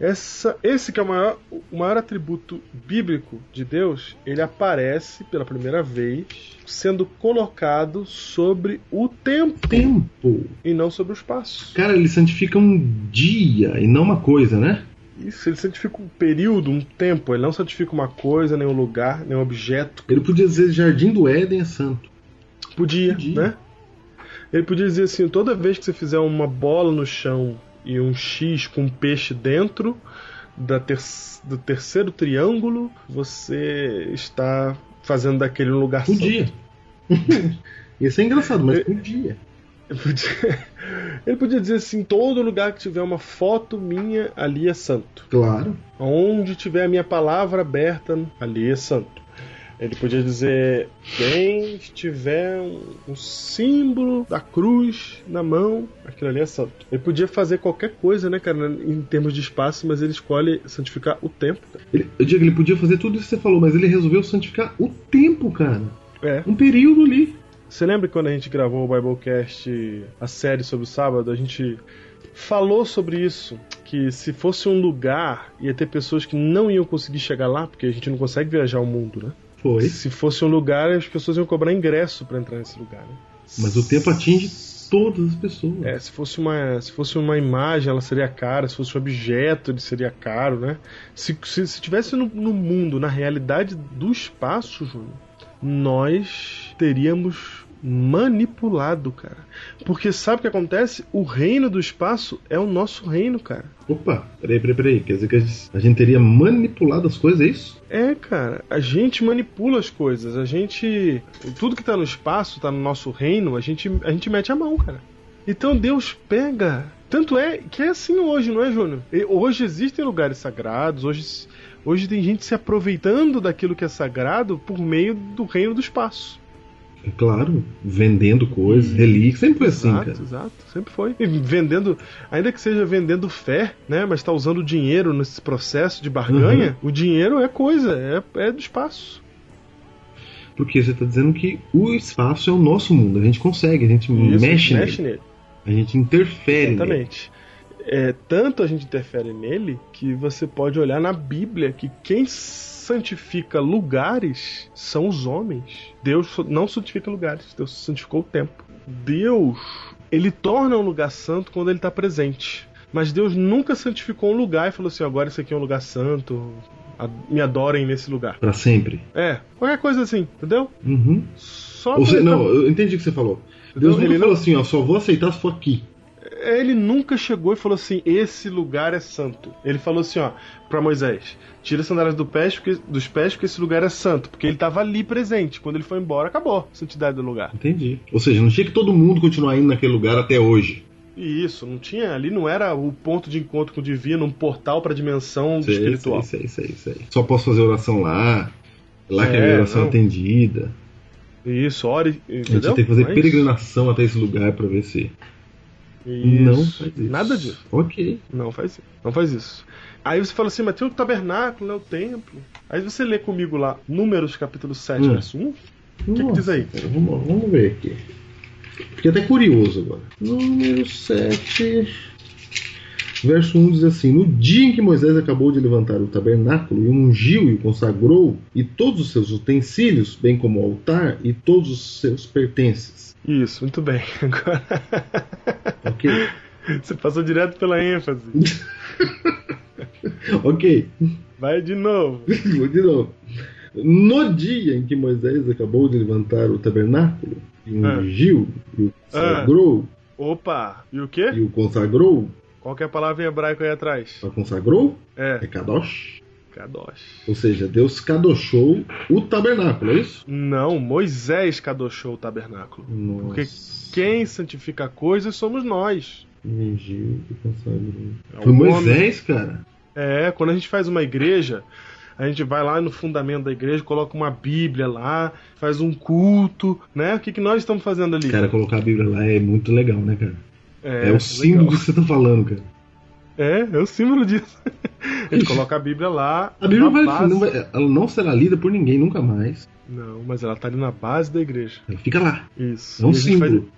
Essa, esse que é o maior, o maior atributo bíblico de Deus, ele aparece pela primeira vez sendo colocado sobre o tempo, tempo. e não sobre o espaço. Cara, ele santifica um dia e não uma coisa, né? Isso, ele santifica um período, um tempo, ele não santifica uma coisa, nem um lugar, nem um objeto. Ele podia dizer Jardim do Éden é santo. Podia, Podia. né? Ele podia dizer assim: toda vez que você fizer uma bola no chão e um X com um peixe dentro da ter do terceiro triângulo, você está fazendo daquele um lugar Podia. Ia ser engraçado, mas podia. Podia, ele podia dizer assim: todo lugar que tiver uma foto minha, ali é santo. Claro. Onde tiver a minha palavra aberta, ali é santo. Ele podia dizer: quem tiver um, um símbolo da cruz na mão, aquilo ali é santo. Ele podia fazer qualquer coisa, né, cara, em termos de espaço, mas ele escolhe santificar o tempo. Ele, eu digo, ele podia fazer tudo isso que você falou, mas ele resolveu santificar o tempo, cara. É. Um período ali. Você lembra quando a gente gravou o Biblecast, a série sobre o sábado, a gente falou sobre isso, que se fosse um lugar, ia ter pessoas que não iam conseguir chegar lá, porque a gente não consegue viajar o mundo, né? Foi. Se fosse um lugar, as pessoas iam cobrar ingresso pra entrar nesse lugar, né? Mas o tempo atinge todas as pessoas. É, se fosse uma, se fosse uma imagem, ela seria cara. Se fosse um objeto, ele seria caro, né? Se, se, se tivesse no, no mundo, na realidade do espaço, Júnior, nós teríamos manipulado, cara. Porque sabe o que acontece? O reino do espaço é o nosso reino, cara. Opa, peraí, peraí, peraí. Quer dizer que a gente- a gente teria manipulado as coisas, é isso? É, cara, a gente manipula as coisas, a gente. Tudo que tá no espaço, tá no nosso reino, a gente, a gente mete a mão, cara. Então Deus pega. Tanto é que é assim hoje, não é, Júnior? Hoje existem lugares sagrados, hoje, hoje tem gente se aproveitando daquilo que é sagrado por meio do reino do espaço. É claro, vendendo coisas, relíquias, sempre foi assim, exato, cara. exato, sempre foi. E vendendo, ainda que seja vendendo fé, né? Mas tá usando dinheiro nesse processo de barganha, Uhum. o dinheiro é coisa, é, é do espaço. Porque você tá dizendo que o espaço é o nosso mundo, a gente consegue, a gente Isso, mexe, mexe nele, nele. a gente interfere nele. É, tanto a gente interfere nele que você pode olhar na Bíblia que quem santifica lugares são os homens. Deus não santifica lugares, Deus santificou o tempo. Deus, ele torna um lugar santo quando ele está presente. Mas Deus nunca santificou um lugar e falou assim: agora esse aqui é um lugar santo, me adorem nesse lugar. Pra sempre. É, qualquer coisa assim, entendeu? Uhum. Só Ou tá- não, eu entendi o que você falou. Deus Não, nunca ele falou não- assim, ó, só vou aceitar se for aqui. Ele nunca chegou e falou assim: esse lugar é santo. Ele falou assim, ó, pra Moisés: tira as sandálias do pés porque- dos pés, porque esse lugar é santo. Porque ele tava ali presente. Quando ele foi embora, acabou a santidade do lugar. Entendi. Ou seja, não tinha que todo mundo continuar indo naquele lugar até hoje. E isso, não tinha. Ali não era o ponto de encontro com o divino, um portal pra dimensão Sei, espiritual. sei, sei, sei, sei. Só posso fazer oração lá. Lá que a É, minha oração é não. atendida. Isso, ore. A gente Entendeu? tem que fazer Mas- peregrinação até esse lugar pra ver se. Isso. Não faz isso. Nada disso. Ok. Não faz isso. Não faz isso. Aí você fala assim, mas tem o tabernáculo, né? O templo. Aí você lê comigo lá, Números capítulo 7, Hum. verso 1. que Nossa, diz aí? cara, vamos, vamos ver aqui. Fiquei até curioso agora. Número 7. Verso 1 diz assim: No dia em que Moisés acabou de levantar o tabernáculo e o ungiu e o consagrou, e todos os seus utensílios, bem como o altar e todos os seus pertences. Isso, muito bem. Agora Ok? você passou direto pela ênfase. ok. Vai de novo. Vou de novo. No dia em que Moisés acabou de levantar o tabernáculo e o Ah. ungiu e o consagrou, Opa, e o quê? e o consagrou, Qual que é a palavra em hebraico aí atrás? só consagrou, é É, kadosh. Kadosh. Ou seja, Deus kadoshou o tabernáculo, é isso? Não, Moisés kadoshou o tabernáculo. Nossa. Porque quem santifica coisas somos nós. Ungiu e consagrou. É Foi Moisés, cara. É, quando a gente faz uma igreja, a gente vai lá no fundamento da igreja, coloca uma Bíblia lá, faz um culto, né? O que, que nós estamos fazendo ali? Cara, colocar a Bíblia lá é muito legal, né, cara? É, legal. o símbolo que você tá falando, cara. É, é o símbolo disso. A gente coloca a Bíblia lá. A Bíblia na vai, base- não vai- ela não será lida por ninguém nunca mais. Não, mas ela tá ali na base da igreja. Ela fica lá. Isso. É um E a gente faz- símbolo.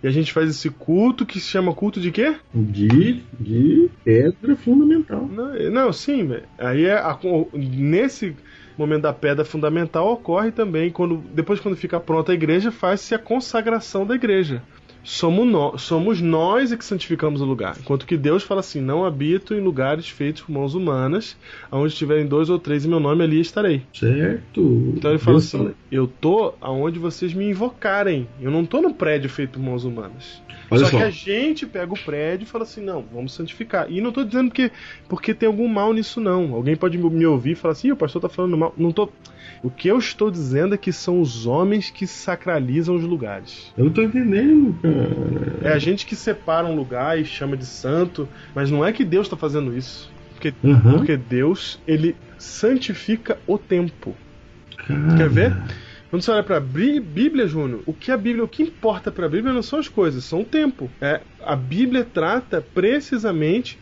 E a gente faz esse culto que se chama culto de quê? De, de pedra fundamental. Não, não sim, aí é a, nesse momento da pedra fundamental ocorre também quando depois quando fica pronta a igreja faz-se a consagração da igreja somos, no, somos nós que santificamos o lugar. Enquanto que Deus fala assim: não habito em lugares feitos por mãos humanas, onde estiverem dois ou três em meu nome, ali estarei. Certo. Então ele fala Deus assim: fala. eu tô aonde vocês me invocarem. Eu não tô no prédio feito por mãos humanas. Olha só, só, que a gente pega o prédio e fala assim: não, vamos santificar. E não tô dizendo que porque tem algum mal nisso, não. Alguém pode me ouvir e falar assim: o pastor tá falando mal. Não tô. O que eu estou dizendo é que são os homens que sacralizam os lugares. Eu não tô entendendo, cara. É a gente que separa um lugar e chama de santo, mas não é que Deus está fazendo isso. Porque, uhum. porque Deus, ele santifica o tempo. Cara. Quer ver? Quando você olha para a Bíblia, Júnior, o que a Bíblia, o que importa para a Bíblia não são as coisas, são o tempo. É, a Bíblia trata precisamente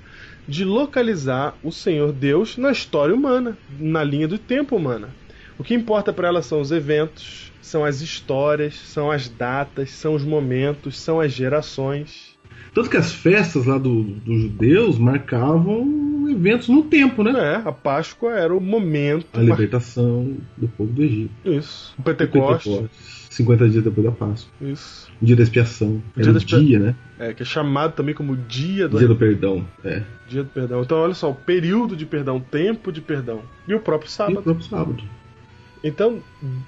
de localizar o Senhor Deus na história humana, na linha do tempo humana. O que importa para ela são os eventos, são as histórias, são as datas, são os momentos, são as gerações. Tanto que as festas lá do, dos judeus marcavam eventos no tempo, né? É, a Páscoa era o momento. A libertação do povo do Egito. Isso. O Pentecostes. O Pentecostes. 50 dias depois da Páscoa. Isso. O dia da expiação. O dia, o dia né? É, que é chamado também como dia do... Dia do perdão, é. Dia do perdão. Então, olha só, o período de perdão, tempo de perdão. E o próprio sábado. E o próprio sábado. Então,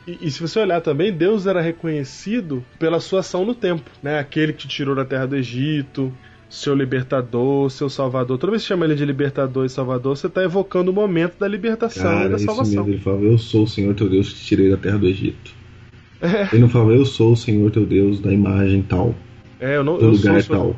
e, e, se você olhar também, Deus era reconhecido pela sua ação no tempo, né? Aquele que te tirou da terra do Egito, seu libertador, seu salvador. Toda vez que chama ele de libertador e salvador, você está evocando o momento da libertação Cara, e da salvação. Mesmo. Ele falava, eu sou o Senhor teu Deus que te tirei da terra do Egito. É. Ele não falava, eu sou o Senhor teu Deus da imagem tal. É, eu não, do eu lugar tal.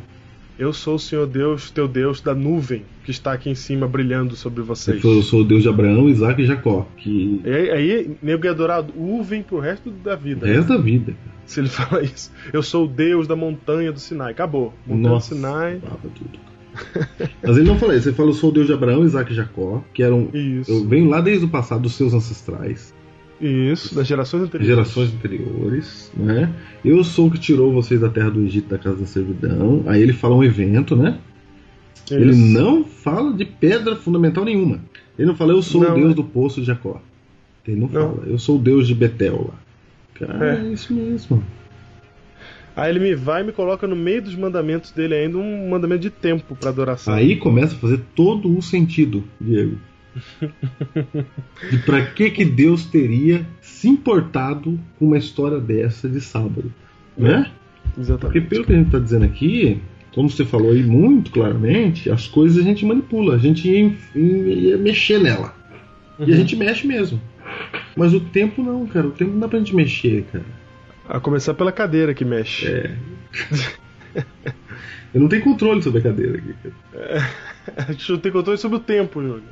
Eu sou o Senhor Deus, teu Deus da nuvem que está aqui em cima brilhando sobre vocês. Eu sou o Deus de Abraão, Isaac e Jacó. Que... E aí, nego ia adorar nuvem pro resto da vida. O resto da vida. Se ele fala isso. Eu sou o Deus da montanha do Sinai. Acabou. Montanha Nossa, do Sinai. Tudo. Mas ele não falou isso, ele falou: eu sou o Deus de Abraão, Isaac e Jacó, que eram. Isso. Eu venho lá desde o passado dos seus ancestrais. Isso, das gerações anteriores. Gerações anteriores, né? Eu sou o que tirou vocês da terra do Egito, da casa da servidão. Aí ele fala um evento, né? Isso. Ele não fala de pedra fundamental nenhuma. Ele não fala, eu sou não, o Deus é. do poço de Jacó. Ele não, não, fala, eu sou o Deus de Betel lá. Cara, é, é isso mesmo. Aí ele me vai e me coloca no meio dos mandamentos dele ainda um mandamento de tempo para adoração. Aí começa a fazer todo o sentido, Diego. De para que que Deus teria se importado com uma história dessa de sábado, né? Exatamente. Porque pelo que a gente está dizendo aqui, como você falou aí muito claramente, as coisas a gente manipula, a gente ia, ia mexer nela. Uhum. E a uhum. gente mexe mesmo. Mas o tempo não, cara. O tempo não dá pra gente mexer, cara. A começar pela cadeira que mexe. É. Eu não tenho controle sobre a cadeira aqui. É, a gente não tem controle sobre o tempo, Júlio.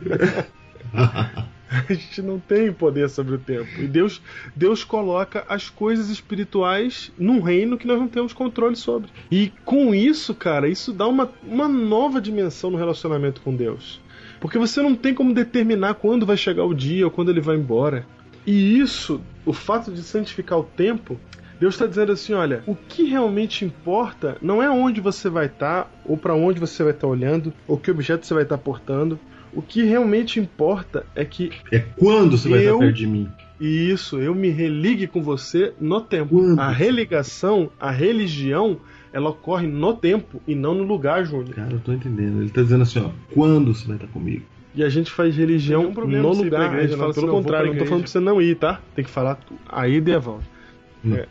a gente não tem poder sobre o tempo. E Deus, Deus coloca as coisas espirituais num reino que nós não temos controle sobre. E com isso, cara, isso dá uma, uma nova dimensão no relacionamento com Deus. Porque você não tem como determinar quando vai chegar o dia ou quando ele vai embora. E isso, o fato de santificar o tempo, Deus está dizendo assim: olha, o que realmente importa não é onde você vai estar, tá, ou para onde você vai estar tá olhando, ou que objeto você vai estar tá portando. O que realmente importa é que. É quando você eu, vai estar perto de mim. Isso, eu me religue com você no tempo. Quando? A religação, a religião, ela ocorre no tempo e não no lugar, Júnior. Cara, eu tô entendendo. Ele tá dizendo assim, ó, quando você vai estar comigo? E a gente faz religião no lugar. Igreja, a gente fala pelo contrário, não tô falando pra você não ir, tá? Tem que falar a ida e a volta. É. É.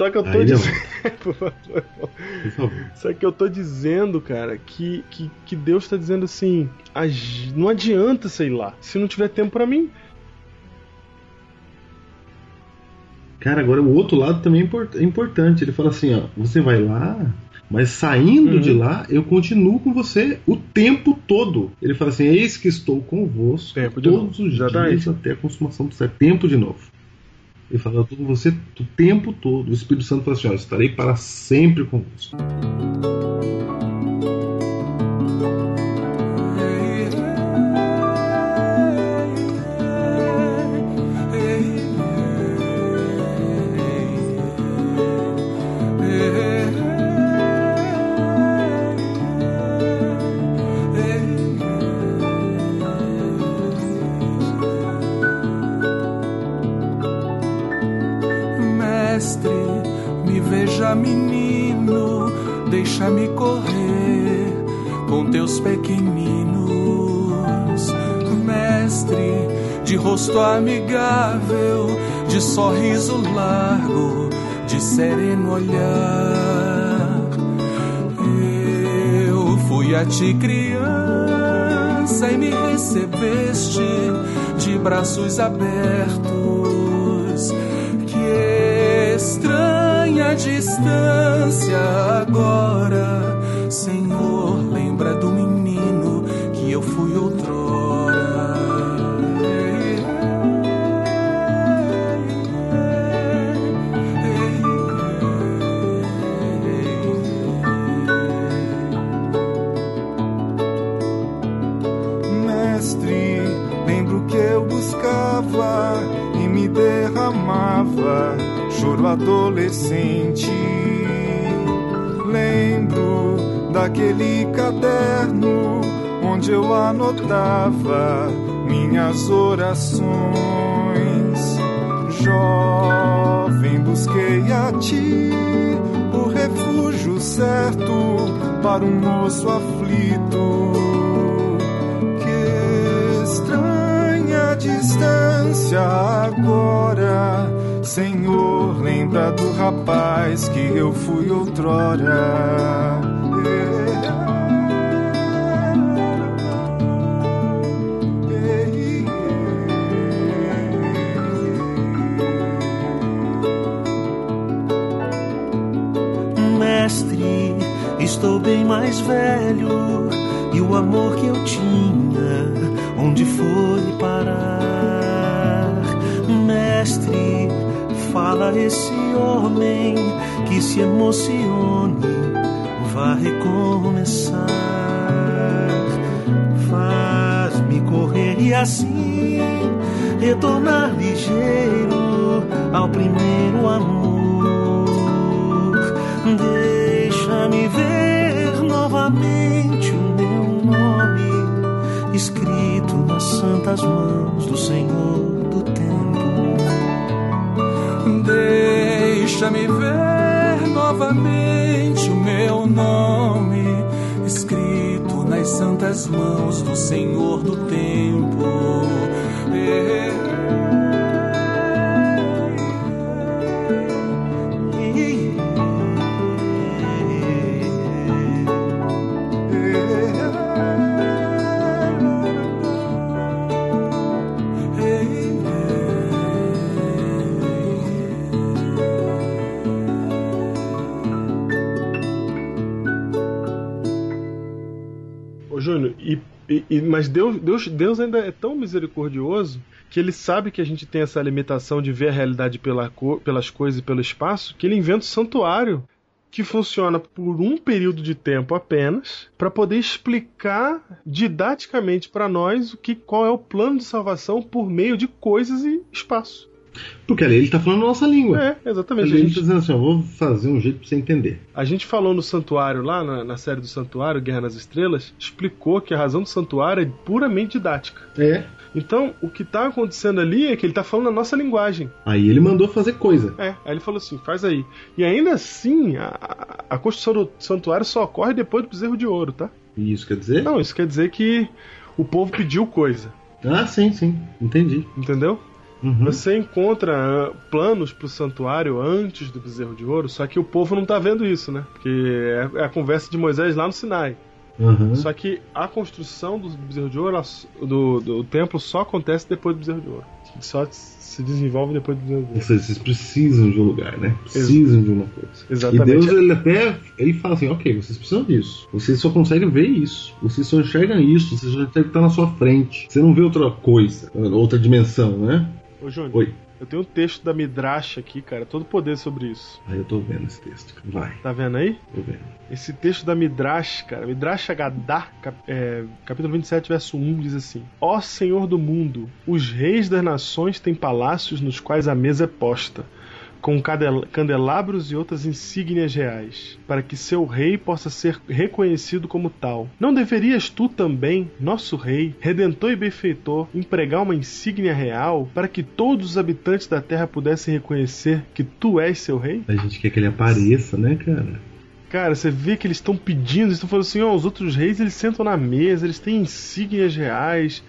Só que eu tô dizendo. Por favor. Só que eu tô dizendo, cara, que, que, que Deus tá dizendo assim: não adianta, sei lá, se não tiver tempo para mim. Cara, agora o outro lado também é, é importante. Ele fala assim: ó, você vai lá, mas saindo uhum. de lá, eu continuo com você o tempo todo. Ele fala assim: Eis que estou convosco tempo todos os dias até a consumação do século. Tempo de novo. Ele estou com você o tempo todo. O Espírito Santo fala assim: ó, estarei para sempre convosco. Deixa-me correr com teus pequeninos. Mestre, de rosto amigável, de sorriso largo, de sereno olhar. Eu fui a ti criança e me recebeste de braços abertos. Que estranha distância agora, Senhor, choro adolescente. Lembro daquele caderno onde eu anotava minhas orações. Jovem, busquei a ti o refúgio certo para um moço aflito. Que estranha distância agora, Senhor, lembra do rapaz que eu fui outrora. Mestre, estou bem mais velho e o amor que eu tinha, onde foi parar? Mestre, fala esse homem que se emocione, vá recomeçar. Faz-me correr e assim retornar ligeiro ao primeiro amor. Deixa-me ver novamente o meu nome escrito nas santas mãos do Senhor Deixa-me ver novamente o meu nome escrito nas santas mãos do Senhor do tempo. E, e- mas Deus, Deus, Deus ainda é tão misericordioso que ele sabe que a gente tem essa limitação de ver a realidade pela co- pelas coisas e pelo espaço, que ele inventa o santuário que funciona por um período de tempo apenas, para poder explicar didaticamente para nós o que qual é o plano de salvação por meio de coisas e espaço. Porque ali ele tá falando a nossa língua. É, exatamente. A gente, tá dizendo assim, ó, vou fazer um jeito pra você entender. a gente falou no santuário lá, na, na série do santuário, Guerra nas Estrelas, explicou que a razão do santuário é puramente didática. É. Então, o que tá acontecendo ali é que ele tá falando a nossa linguagem. Aí ele mandou fazer coisa. É, aí ele falou assim, faz aí. E ainda assim, a, a- a construção do santuário só ocorre depois do bezerro de ouro, tá? E isso quer dizer? Não, isso quer dizer que o povo pediu coisa, Ah, sim, sim. Entendi. entendeu? Uhum. Você encontra ah, planos pro santuário antes do bezerro de ouro, só que o povo não tá vendo isso, né? Porque é, é a conversa de Moisés lá no Sinai. Uhum. Só que a construção do bezerro de ouro, do, do templo, só acontece depois do bezerro de ouro. Só se desenvolve depois do bezerro de Ou ouro. seja, vocês precisam de um lugar, né? Precisam de uma coisa. Exatamente. E Deus, ele até ele fala assim, ok, vocês precisam disso. Vocês só conseguem ver isso. Vocês só enxergam isso. Vocês que tá na sua frente. Você não vê outra coisa, outra dimensão, né? Ô, Júnior, Oi. eu tenho um texto da Midrash aqui, cara, todo poder sobre isso. Aí eu tô vendo esse texto. Vai, Tá vendo aí? tô vendo. Esse texto da Midrash, cara, Midrash Hagadá, cap, é, capítulo 27, verso 1, diz assim: Ó Senhor do mundo, os reis das nações têm palácios nos quais a mesa é posta, com candelabros e outras insígnias reais, para que seu rei possa ser reconhecido como tal. Não deverias tu também, nosso rei, redentor e benfeitor, empregar uma insígnia real para que todos os habitantes da terra pudessem reconhecer que tu és seu rei? A gente quer que ele apareça, né, cara? Cara, você vê que eles estão pedindo, eles estão falando assim, ó, oh, os outros reis eles sentam na mesa, eles têm insígnias reais,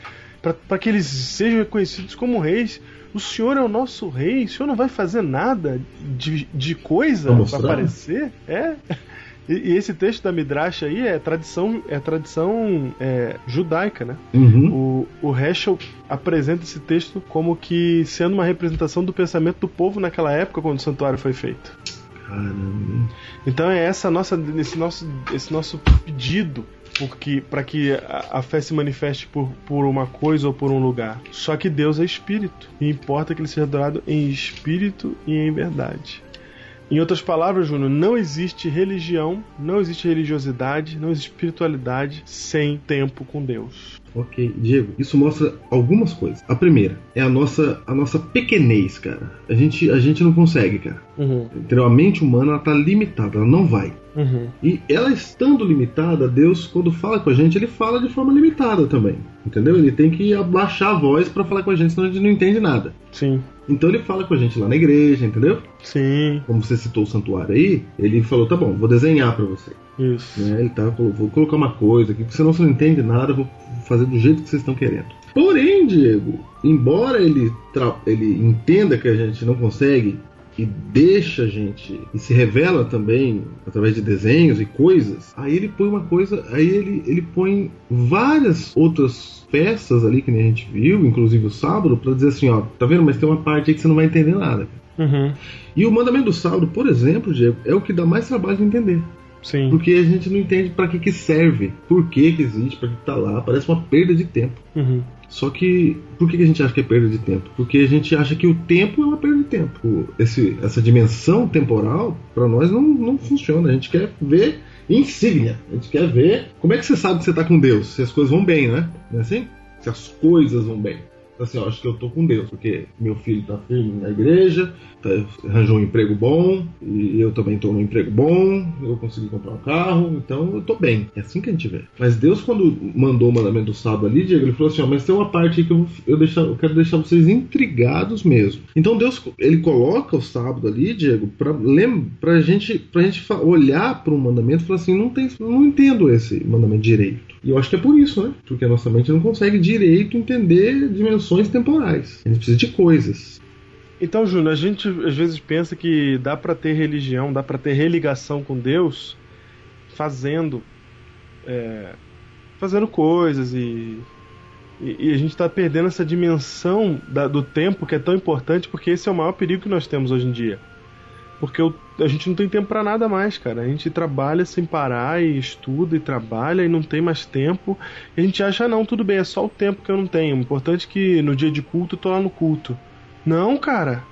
para que eles sejam reconhecidos como reis. O senhor é o nosso rei, o senhor não vai fazer nada de, de coisa para aparecer? É. E, esse texto da Midrash aí é tradição, é tradição é, judaica, né? Uhum. O, o Heschel apresenta esse texto como que sendo uma representação do pensamento do povo naquela época quando o santuário foi feito. Caramba. Então é essa nossa, esse nosso, esse nosso pedido porque para que a, a, fé se manifeste por, por uma coisa ou por um lugar. Só que Deus é espírito e importa que ele seja adorado em espírito e em verdade. Em outras palavras, Júnior, não existe religião, não existe religiosidade, não existe espiritualidade sem tempo com Deus. Ok, Diego, isso mostra algumas coisas. A primeira é a nossa, a nossa pequenez, cara. A gente, a gente não consegue, cara. Uhum. Entendeu? A mente humana ela tá limitada, ela não vai. Uhum. E ela estando limitada, Deus, quando fala com a gente, ele fala de forma limitada também. Entendeu? Ele tem que abaixar a voz para falar com a gente, senão a gente não entende nada. Sim. Então ele fala com a gente lá na igreja, entendeu? Sim. Como você citou o santuário aí, ele falou: tá bom, vou desenhar para você. Isso. Né? Ele tá, vou colocar uma coisa aqui, porque senão você não entende nada, vou fazer do jeito que vocês estão querendo. Porém, Diego, embora ele, ele entenda que a gente não consegue e deixa a gente e se revela também através de desenhos e coisas, aí ele põe uma coisa, aí ele, ele põe várias outras peças ali que nem a gente viu, inclusive o sábado, para dizer assim, ó, tá vendo? Mas tem uma parte aí que você não vai entender nada. Uhum. E o mandamento do sábado, por exemplo, Diego, é o que dá mais trabalho de entender. Sim. Porque a gente não entende para que, que serve, por que, que existe, para que tá lá. Parece uma perda de tempo. Uhum. Só que por que a gente acha que é perda de tempo? Porque a gente acha que o tempo é uma perda de tempo. Esse, essa dimensão temporal, para nós, não, não funciona. A gente quer ver insígnia. A gente quer ver como é que você sabe que você está com Deus, se as coisas vão bem, né? Não é assim? Se as coisas vão bem. Então, assim, eu acho que eu tô com Deus, porque meu filho tá firme na igreja, tá, arranjou um emprego bom, e eu também tô num emprego bom, eu consegui comprar um carro, então eu tô bem. É assim que a gente vê. Mas Deus, quando mandou o mandamento do sábado ali, Diego, ele falou assim: ó, mas tem uma parte aí que eu, eu, deixar, eu quero deixar vocês intrigados mesmo. Então Deus, ele coloca o sábado ali, Diego, pra, pra gente, pra gente olhar para um mandamento e falar assim: não, tem, não entendo esse mandamento direito. E eu acho que é por isso, né? Porque a nossa mente não consegue direito entender dimensões temporais. A gente precisa de coisas. Então, Júnior, a gente às vezes pensa que dá para ter religião, dá para ter religação com Deus fazendo é, fazendo coisas e, e, e, a gente está perdendo essa dimensão da, do tempo que é tão importante porque esse é o maior perigo que nós temos hoje em dia. Porque eu, a gente não tem tempo para nada mais, cara. A gente trabalha sem parar e estuda e trabalha e não tem mais tempo. E a gente acha, não, tudo bem, é só o tempo que eu não tenho. O importante é que no dia de culto eu tô lá no culto. Não, cara.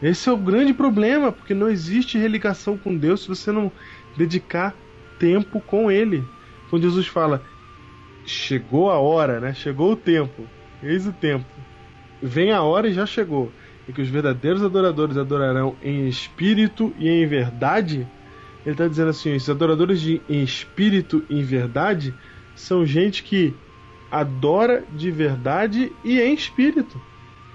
Esse é o grande problema, porque não existe religação com Deus se você não dedicar tempo com Ele. Quando Jesus fala, chegou a hora, né? Chegou o tempo. Eis o tempo. Vem a hora e já chegou e que os verdadeiros adoradores adorarão em espírito e em verdade, ele está dizendo assim: os adoradores de, em espírito e em verdade são gente que adora de verdade e em espírito.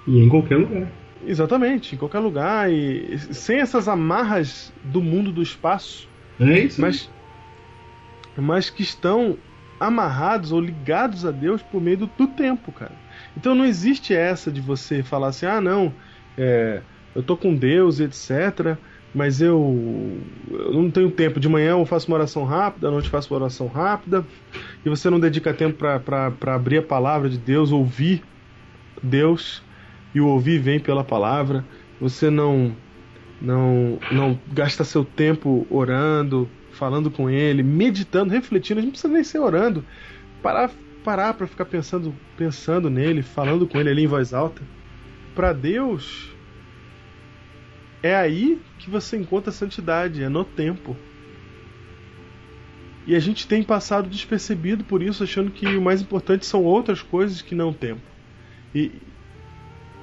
E em qualquer lugar. Exatamente, em qualquer lugar e sem essas amarras do mundo do espaço. É isso. Mas, mas que estão amarrados ou ligados a Deus por meio do, do tempo, cara. Então não existe essa de você falar assim: ah, não, é, eu tô com Deus, etc. Mas eu, eu não tenho tempo. De manhã eu faço uma oração rápida, à noite faço uma oração rápida. E você não dedica tempo para abrir a palavra de Deus, ouvir Deus. E o ouvir vem pela palavra. Você não, não, não gasta seu tempo orando, falando com Ele, meditando, refletindo. A gente não precisa nem ser orando. Parar parar para ficar pensando, pensando nele, falando com ele ali em voz alta para Deus, é aí que você encontra a santidade, é no tempo. E a gente tem passado despercebido por isso, achando que o mais importante são outras coisas que não o tempo. E,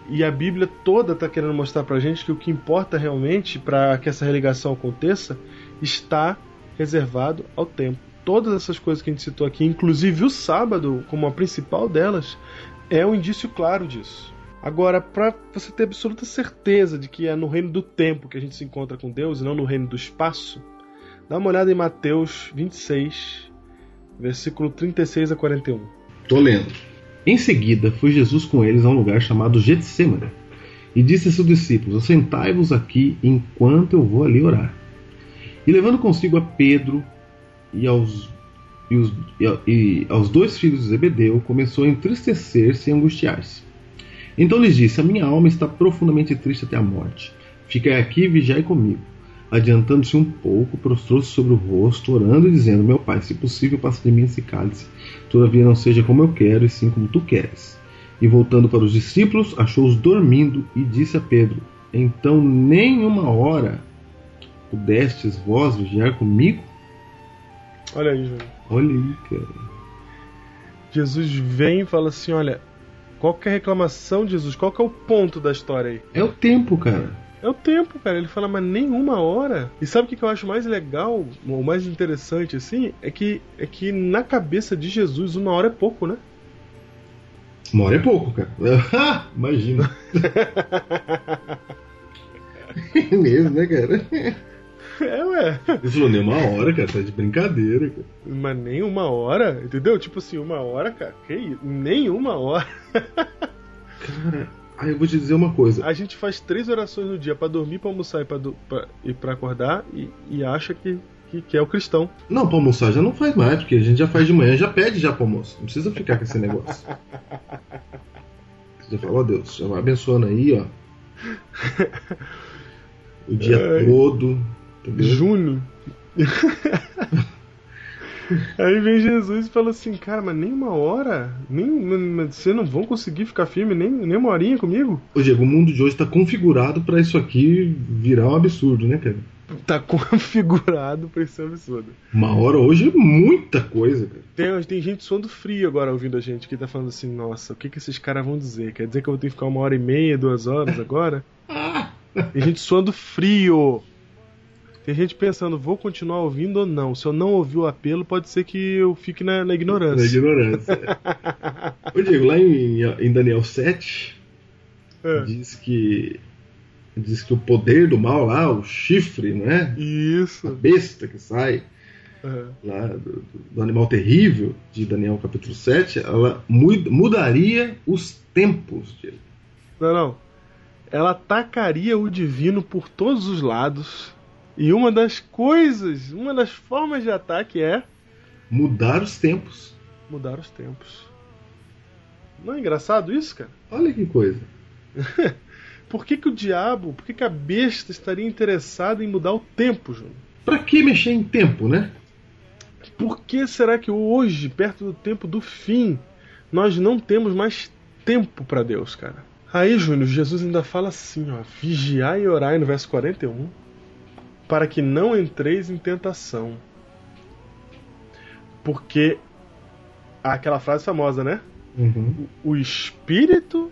E a Bíblia toda está querendo mostrar para a gente que o que importa realmente para que essa religação aconteça está reservado ao tempo. Todas essas coisas que a gente citou aqui, inclusive o sábado, como a principal delas, é um indício claro disso. Agora, para você ter absoluta certeza de que é no reino do tempo que a gente se encontra com Deus e não no reino do espaço, dá uma olhada em Mateus 26, versículo 36 a 41. Tô lendo. Em seguida, foi Jesus com eles a um lugar chamado Getsemane e disse a seus discípulos: Assentai-vos aqui enquanto eu vou ali orar. E levando consigo a Pedro e aos, e, os, e aos dois filhos de Zebedeu, começou a entristecer-se e angustiar-se. Então lhes disse: A minha alma está profundamente triste até a morte. Ficai aqui e vigiai comigo. Adiantando-se um pouco, prostrou-se sobre o rosto, orando e dizendo: Meu pai, se possível, passa de mim esse cálice. Todavia não seja como eu quero, e sim como tu queres. E voltando para os discípulos, achou-os dormindo e disse a Pedro: Então nem uma hora pudestes vós vigiar comigo? Olha aí, Júlio. Olha aí, cara. Jesus vem e fala assim: Olha, qual que é a reclamação de Jesus? Qual que é o ponto da história aí? É o tempo, cara. É o tempo, cara. Ele fala, mas nem uma hora. E sabe o que eu acho mais legal, o mais interessante, assim? É que, é que na cabeça de Jesus, uma hora é pouco, né? Uma hora é pouco, cara. Imagina. é mesmo, né, cara? É, ué. Ele falou, nem uma hora, cara, tá de brincadeira, cara. Mas nem uma hora, entendeu? Tipo assim, uma hora, cara, que isso? Nem uma hora. cara, Aí eu vou te dizer uma coisa. A gente faz três orações no dia para dormir, para almoçar e pra, pra, e pra acordar e, e acha que, que, é o cristão. Não, pra almoçar já não faz mais, porque a gente já faz de manhã, já pede já pro almoço. Não precisa ficar com esse negócio. Você fala, ó Deus, já vai abençoando aí, ó. O dia Ai. todo. Entendeu? Junho. Aí vem Jesus e fala assim, cara, mas nem uma hora? Nem, vocês não vão conseguir ficar firme nem, nem uma horinha comigo? Ô Diego, o mundo de hoje tá configurado para isso aqui virar um absurdo, né, cara? Tá configurado pra isso ser um absurdo. Uma hora hoje é muita coisa, cara. Tem, tem gente suando frio agora ouvindo a gente que tá falando assim, nossa, o que, que esses caras vão dizer? Quer dizer que eu vou ter que ficar uma hora e meia, duas horas agora? tem gente suando frio. Tem gente pensando, vou continuar ouvindo ou não. Se eu não ouvir o apelo, pode ser que eu fique na, na ignorância. Na ignorância. Ô Diego, lá em, em Daniel 7, é. diz que diz que o poder do mal lá, o chifre, né? Isso. A besta que sai uhum. lá do, do, animal terrível de Daniel capítulo 7, ela mudaria os tempos. Diego. Não, não. Ela atacaria o divino por todos os lados e uma das coisas, uma das formas de ataque é mudar os tempos. Mudar os tempos. Não é engraçado isso, cara? Olha que coisa. por que, que o diabo, por que, que a besta estaria interessada em mudar o tempo, Júnior? Pra que mexer em tempo, né? Por que será que hoje, perto do tempo do fim, nós não temos mais tempo para Deus, cara? Aí, Júnior, Jesus ainda fala assim, ó, vigiar e orar no verso 41 para que não entreis em tentação. Porque aquela frase famosa, né? Uhum. O espírito,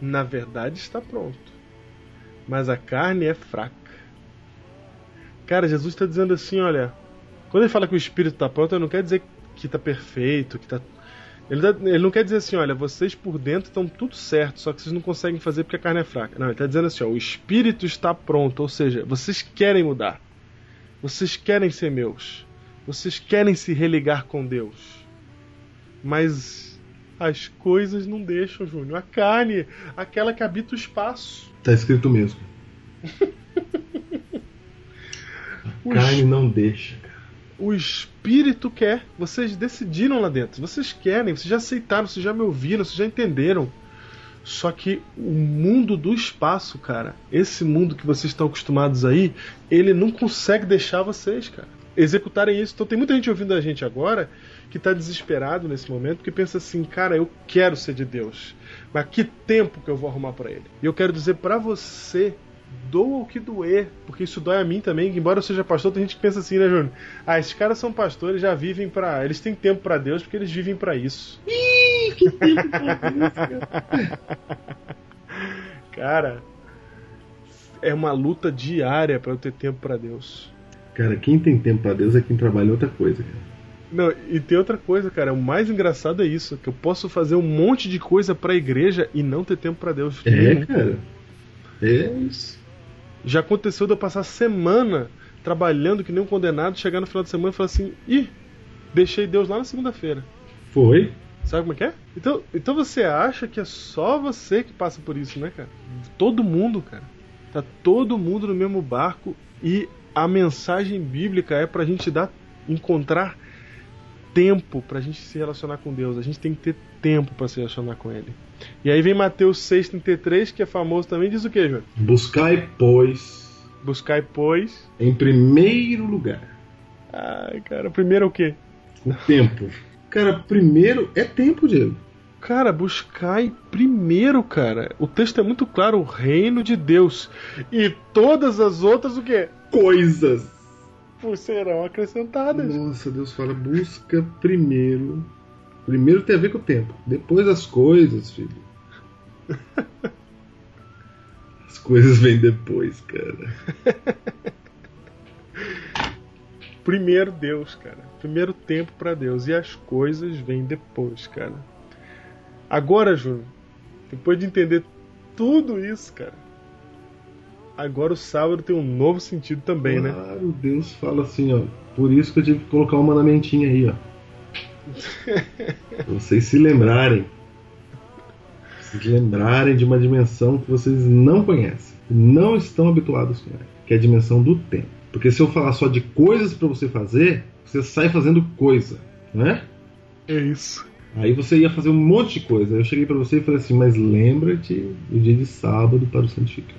na verdade, está pronto, mas a carne é fraca. Cara, Jesus está dizendo assim: olha, quando ele fala que o espírito está pronto, ele não quer dizer que está perfeito, que está ele, ele, não quer dizer assim, olha, vocês por dentro estão tudo certo, só que vocês não conseguem fazer porque a carne é fraca. Não, ele está dizendo assim, ó, o espírito está pronto, ou seja, vocês querem mudar. Vocês querem ser meus. Vocês querem se religar com Deus. Mas as coisas não deixam, Júnior. A carne, aquela que habita o espaço. Está escrito mesmo. a carne não deixa o espírito quer. Vocês decidiram lá dentro. Vocês querem, vocês já aceitaram, vocês já me ouviram, vocês já entenderam. Só que o mundo do espaço, cara, esse mundo que vocês estão acostumados aí, ele não consegue deixar vocês, cara, executarem isso. Então tem muita gente ouvindo a gente agora que está desesperado nesse momento, que pensa assim, cara, eu quero ser de Deus, mas que tempo que eu vou arrumar para ele? E eu quero dizer para você doa o que doer, porque isso dói a mim também, embora eu seja pastor, tem gente que pensa assim, né, Júnior? Ah, esses caras são pastores, já vivem para, eles têm tempo para Deus porque eles vivem para isso. Ih, que tempo cara. Cara, é uma luta diária para eu ter tempo para Deus. Cara, quem tem tempo para Deus é quem trabalha outra coisa, cara. Não, e tem outra coisa, cara. O mais engraçado é isso, que eu posso fazer um monte de coisa pra igreja e não ter tempo para Deus. É, cara. É isso. Já aconteceu de eu passar semana trabalhando que nem um condenado, chegar no final de semana e falar assim: ih, deixei Deus lá na segunda-feira. Foi. Sabe como é que é? Então, então você acha que é só você que passa por isso, né, cara? Todo mundo, cara. Tá todo mundo no mesmo barco e a mensagem bíblica é pra gente dar, encontrar tempo pra gente se relacionar com Deus. A gente tem que ter tempo para se relacionar com Ele. E aí vem Mateus 6,33, que é famoso também, diz o que, João? Buscai, pois. Buscai, pois. Em primeiro lugar. Ai, cara, primeiro é o quê? O tempo. Cara, primeiro é tempo, Diego. Cara, buscai primeiro, cara. O texto é muito claro, o reino de Deus. E todas as outras o quê? Coisas. Serão acrescentadas. Nossa, Deus fala, busca primeiro. Primeiro tem a ver com o tempo. Depois as coisas, filho. As coisas vêm depois, cara. Primeiro Deus, cara. Primeiro tempo para Deus. E as coisas vêm depois, cara. Agora, Júnior, depois de entender tudo isso, cara, agora o sábado tem um novo sentido também, claro, né? Claro, Deus fala assim, ó. Por isso que eu tive que colocar um mandamentinho aí, ó. Vocês se lembrarem. Se lembrarem de uma dimensão que vocês não conhecem, não estão habituados com ela, que é a dimensão do tempo. Porque se eu falar só de coisas para você fazer, você sai fazendo coisa, né? É isso. Aí você ia fazer um monte de coisa. Eu cheguei para você e falei assim: Mas lembra-te do dia de sábado para o santificar.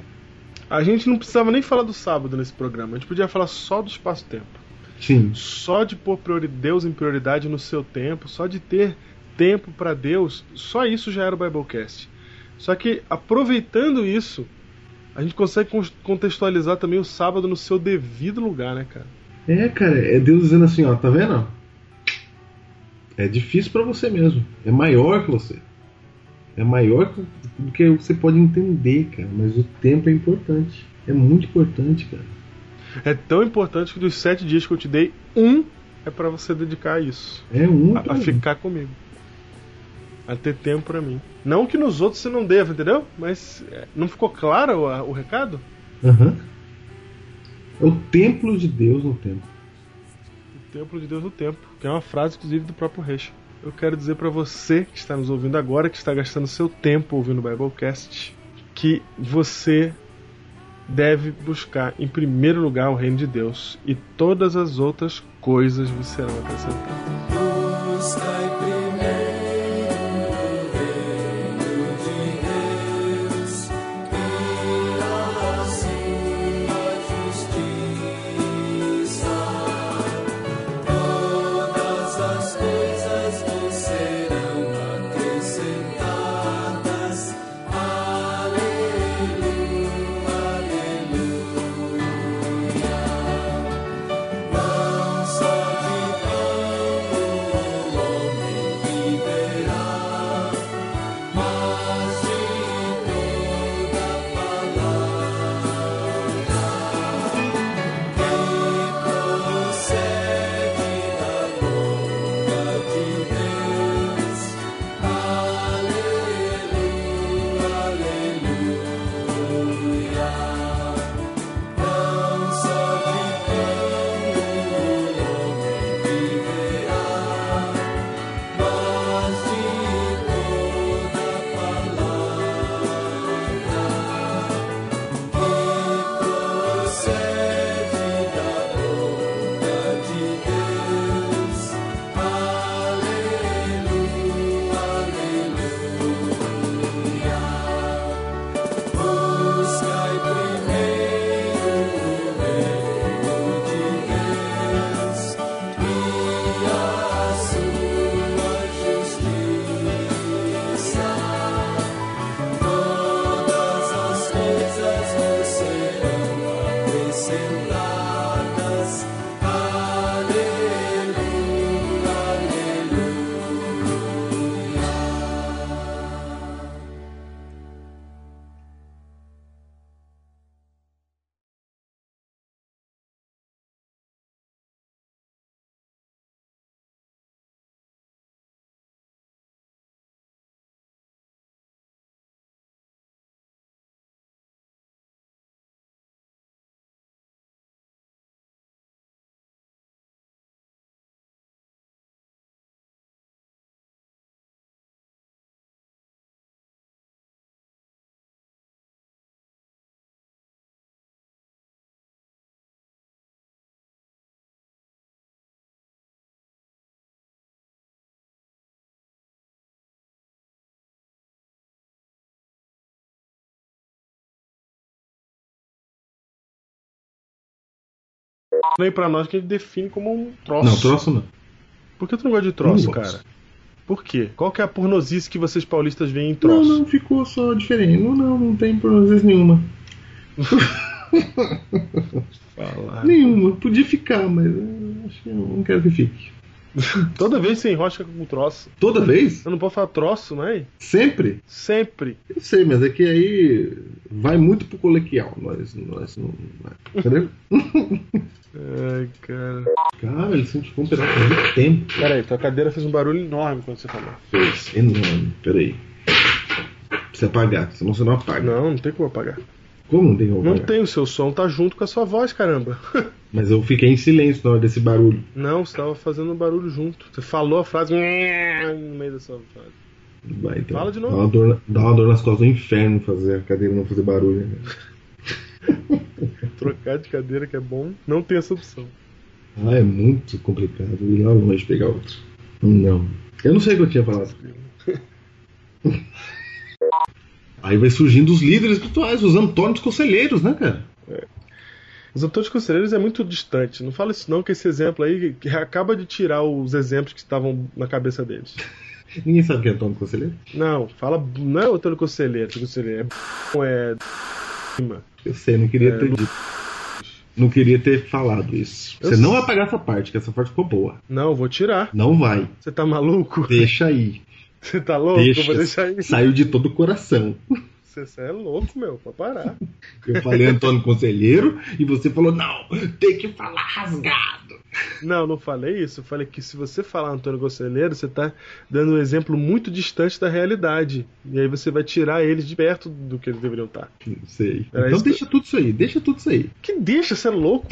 A gente não precisava nem falar do sábado nesse programa. A gente podia falar só do espaço-tempo. Sim. Só de pôr Deus em prioridade no seu tempo, só de ter tempo para Deus, só isso já era o Biblecast. Só que aproveitando isso, a gente consegue contextualizar também o sábado no seu devido lugar, né, cara? É, cara, é Deus dizendo assim, ó, tá vendo? É difícil para você mesmo. É maior que você. É maior do que você pode entender, cara. Mas o tempo é importante. É muito importante, cara. É tão importante que dos sete dias que eu te dei, um é para você dedicar a isso. É um. A, a ficar comigo. A ter tempo para mim. Não que nos outros você não deva, entendeu? Mas é, não ficou claro o, o recado? Uhum. É o templo de Deus no tempo. O templo de Deus no tempo. Que é uma frase, inclusive, do próprio Reixa. Eu quero dizer para você que está nos ouvindo agora, que está gastando seu tempo ouvindo o Biblecast, que você deve buscar em primeiro lugar o reino de Deus e todas as outras coisas vos serão acrescentadas. Aí pra nós que a gente define como um troço. Não, troço não. Por que tu não gosta de troço, Não gosto. cara? Por quê? Qual que é a pornosice que vocês paulistas veem em Não, troço? não, ficou só diferente. Não, não, não tem pornozes nenhuma. Falar. Nenhuma. Podia ficar, mas acho que eu não quero que fique. Toda vez você enrosca com troço. Toda vez? Eu não posso falar troço, não é? Sempre? Sempre. Eu sei, mas é que aí vai muito pro colequial. Nós, nós não. Entendeu? Ai, cara. Cara, ele sempre ficou um pedaço muito tempo. Peraí, tua cadeira fez um barulho enorme quando você falou. Fez. Enorme. Peraí. Precisa apagar, senão você não apaga. Não, não tem como apagar. Como não tem como Não apagar? tem, o seu som tá junto com a sua voz, caramba. Mas eu fiquei em silêncio na hora desse barulho. Não, você tava fazendo um barulho junto. Você falou a frase no meio da sua frase. Vai, então. Fala de novo. Dá uma, dor, dá uma dor nas costas do inferno fazer a cadeira não fazer barulho. Né? Trocar de cadeira que é bom, não tem essa opção. Ah, é muito complicado ir lá longe pegar outro. Não. Eu não sei o que eu tinha falado. Aí vai surgindo os líderes espirituais, os Antônios Conselheiros, né, cara? Os Antônios Conselheiros é muito distante. Não fala isso não, que esse exemplo aí acaba de tirar os exemplos que estavam na cabeça deles. Ninguém sabe quem é Antônio Conselheiro? Não, fala. Não é Antônio Conselheiro, Antônio Conselheiro. É. é Eu sei, não queria É, ter dito. Não queria ter falado isso. Eu Você sei. não vai pagar essa parte, que essa parte ficou boa. Não, vou tirar. Não vai. Você tá maluco? Deixa aí. Você tá louco? Deixa. vou deixar aí. Saiu de todo o coração. Você é louco, meu, pra parar. Eu falei Antônio Conselheiro e você falou, não, tem que falar rasgado. Não, não falei isso. Eu falei que se você falar Antônio Conselheiro, você tá dando um exemplo muito distante da realidade. E aí você vai tirar eles de perto do que eles deveriam estar. Não sei. Era então isso que- deixa tudo isso aí, deixa tudo isso aí. Que deixa, você é louco?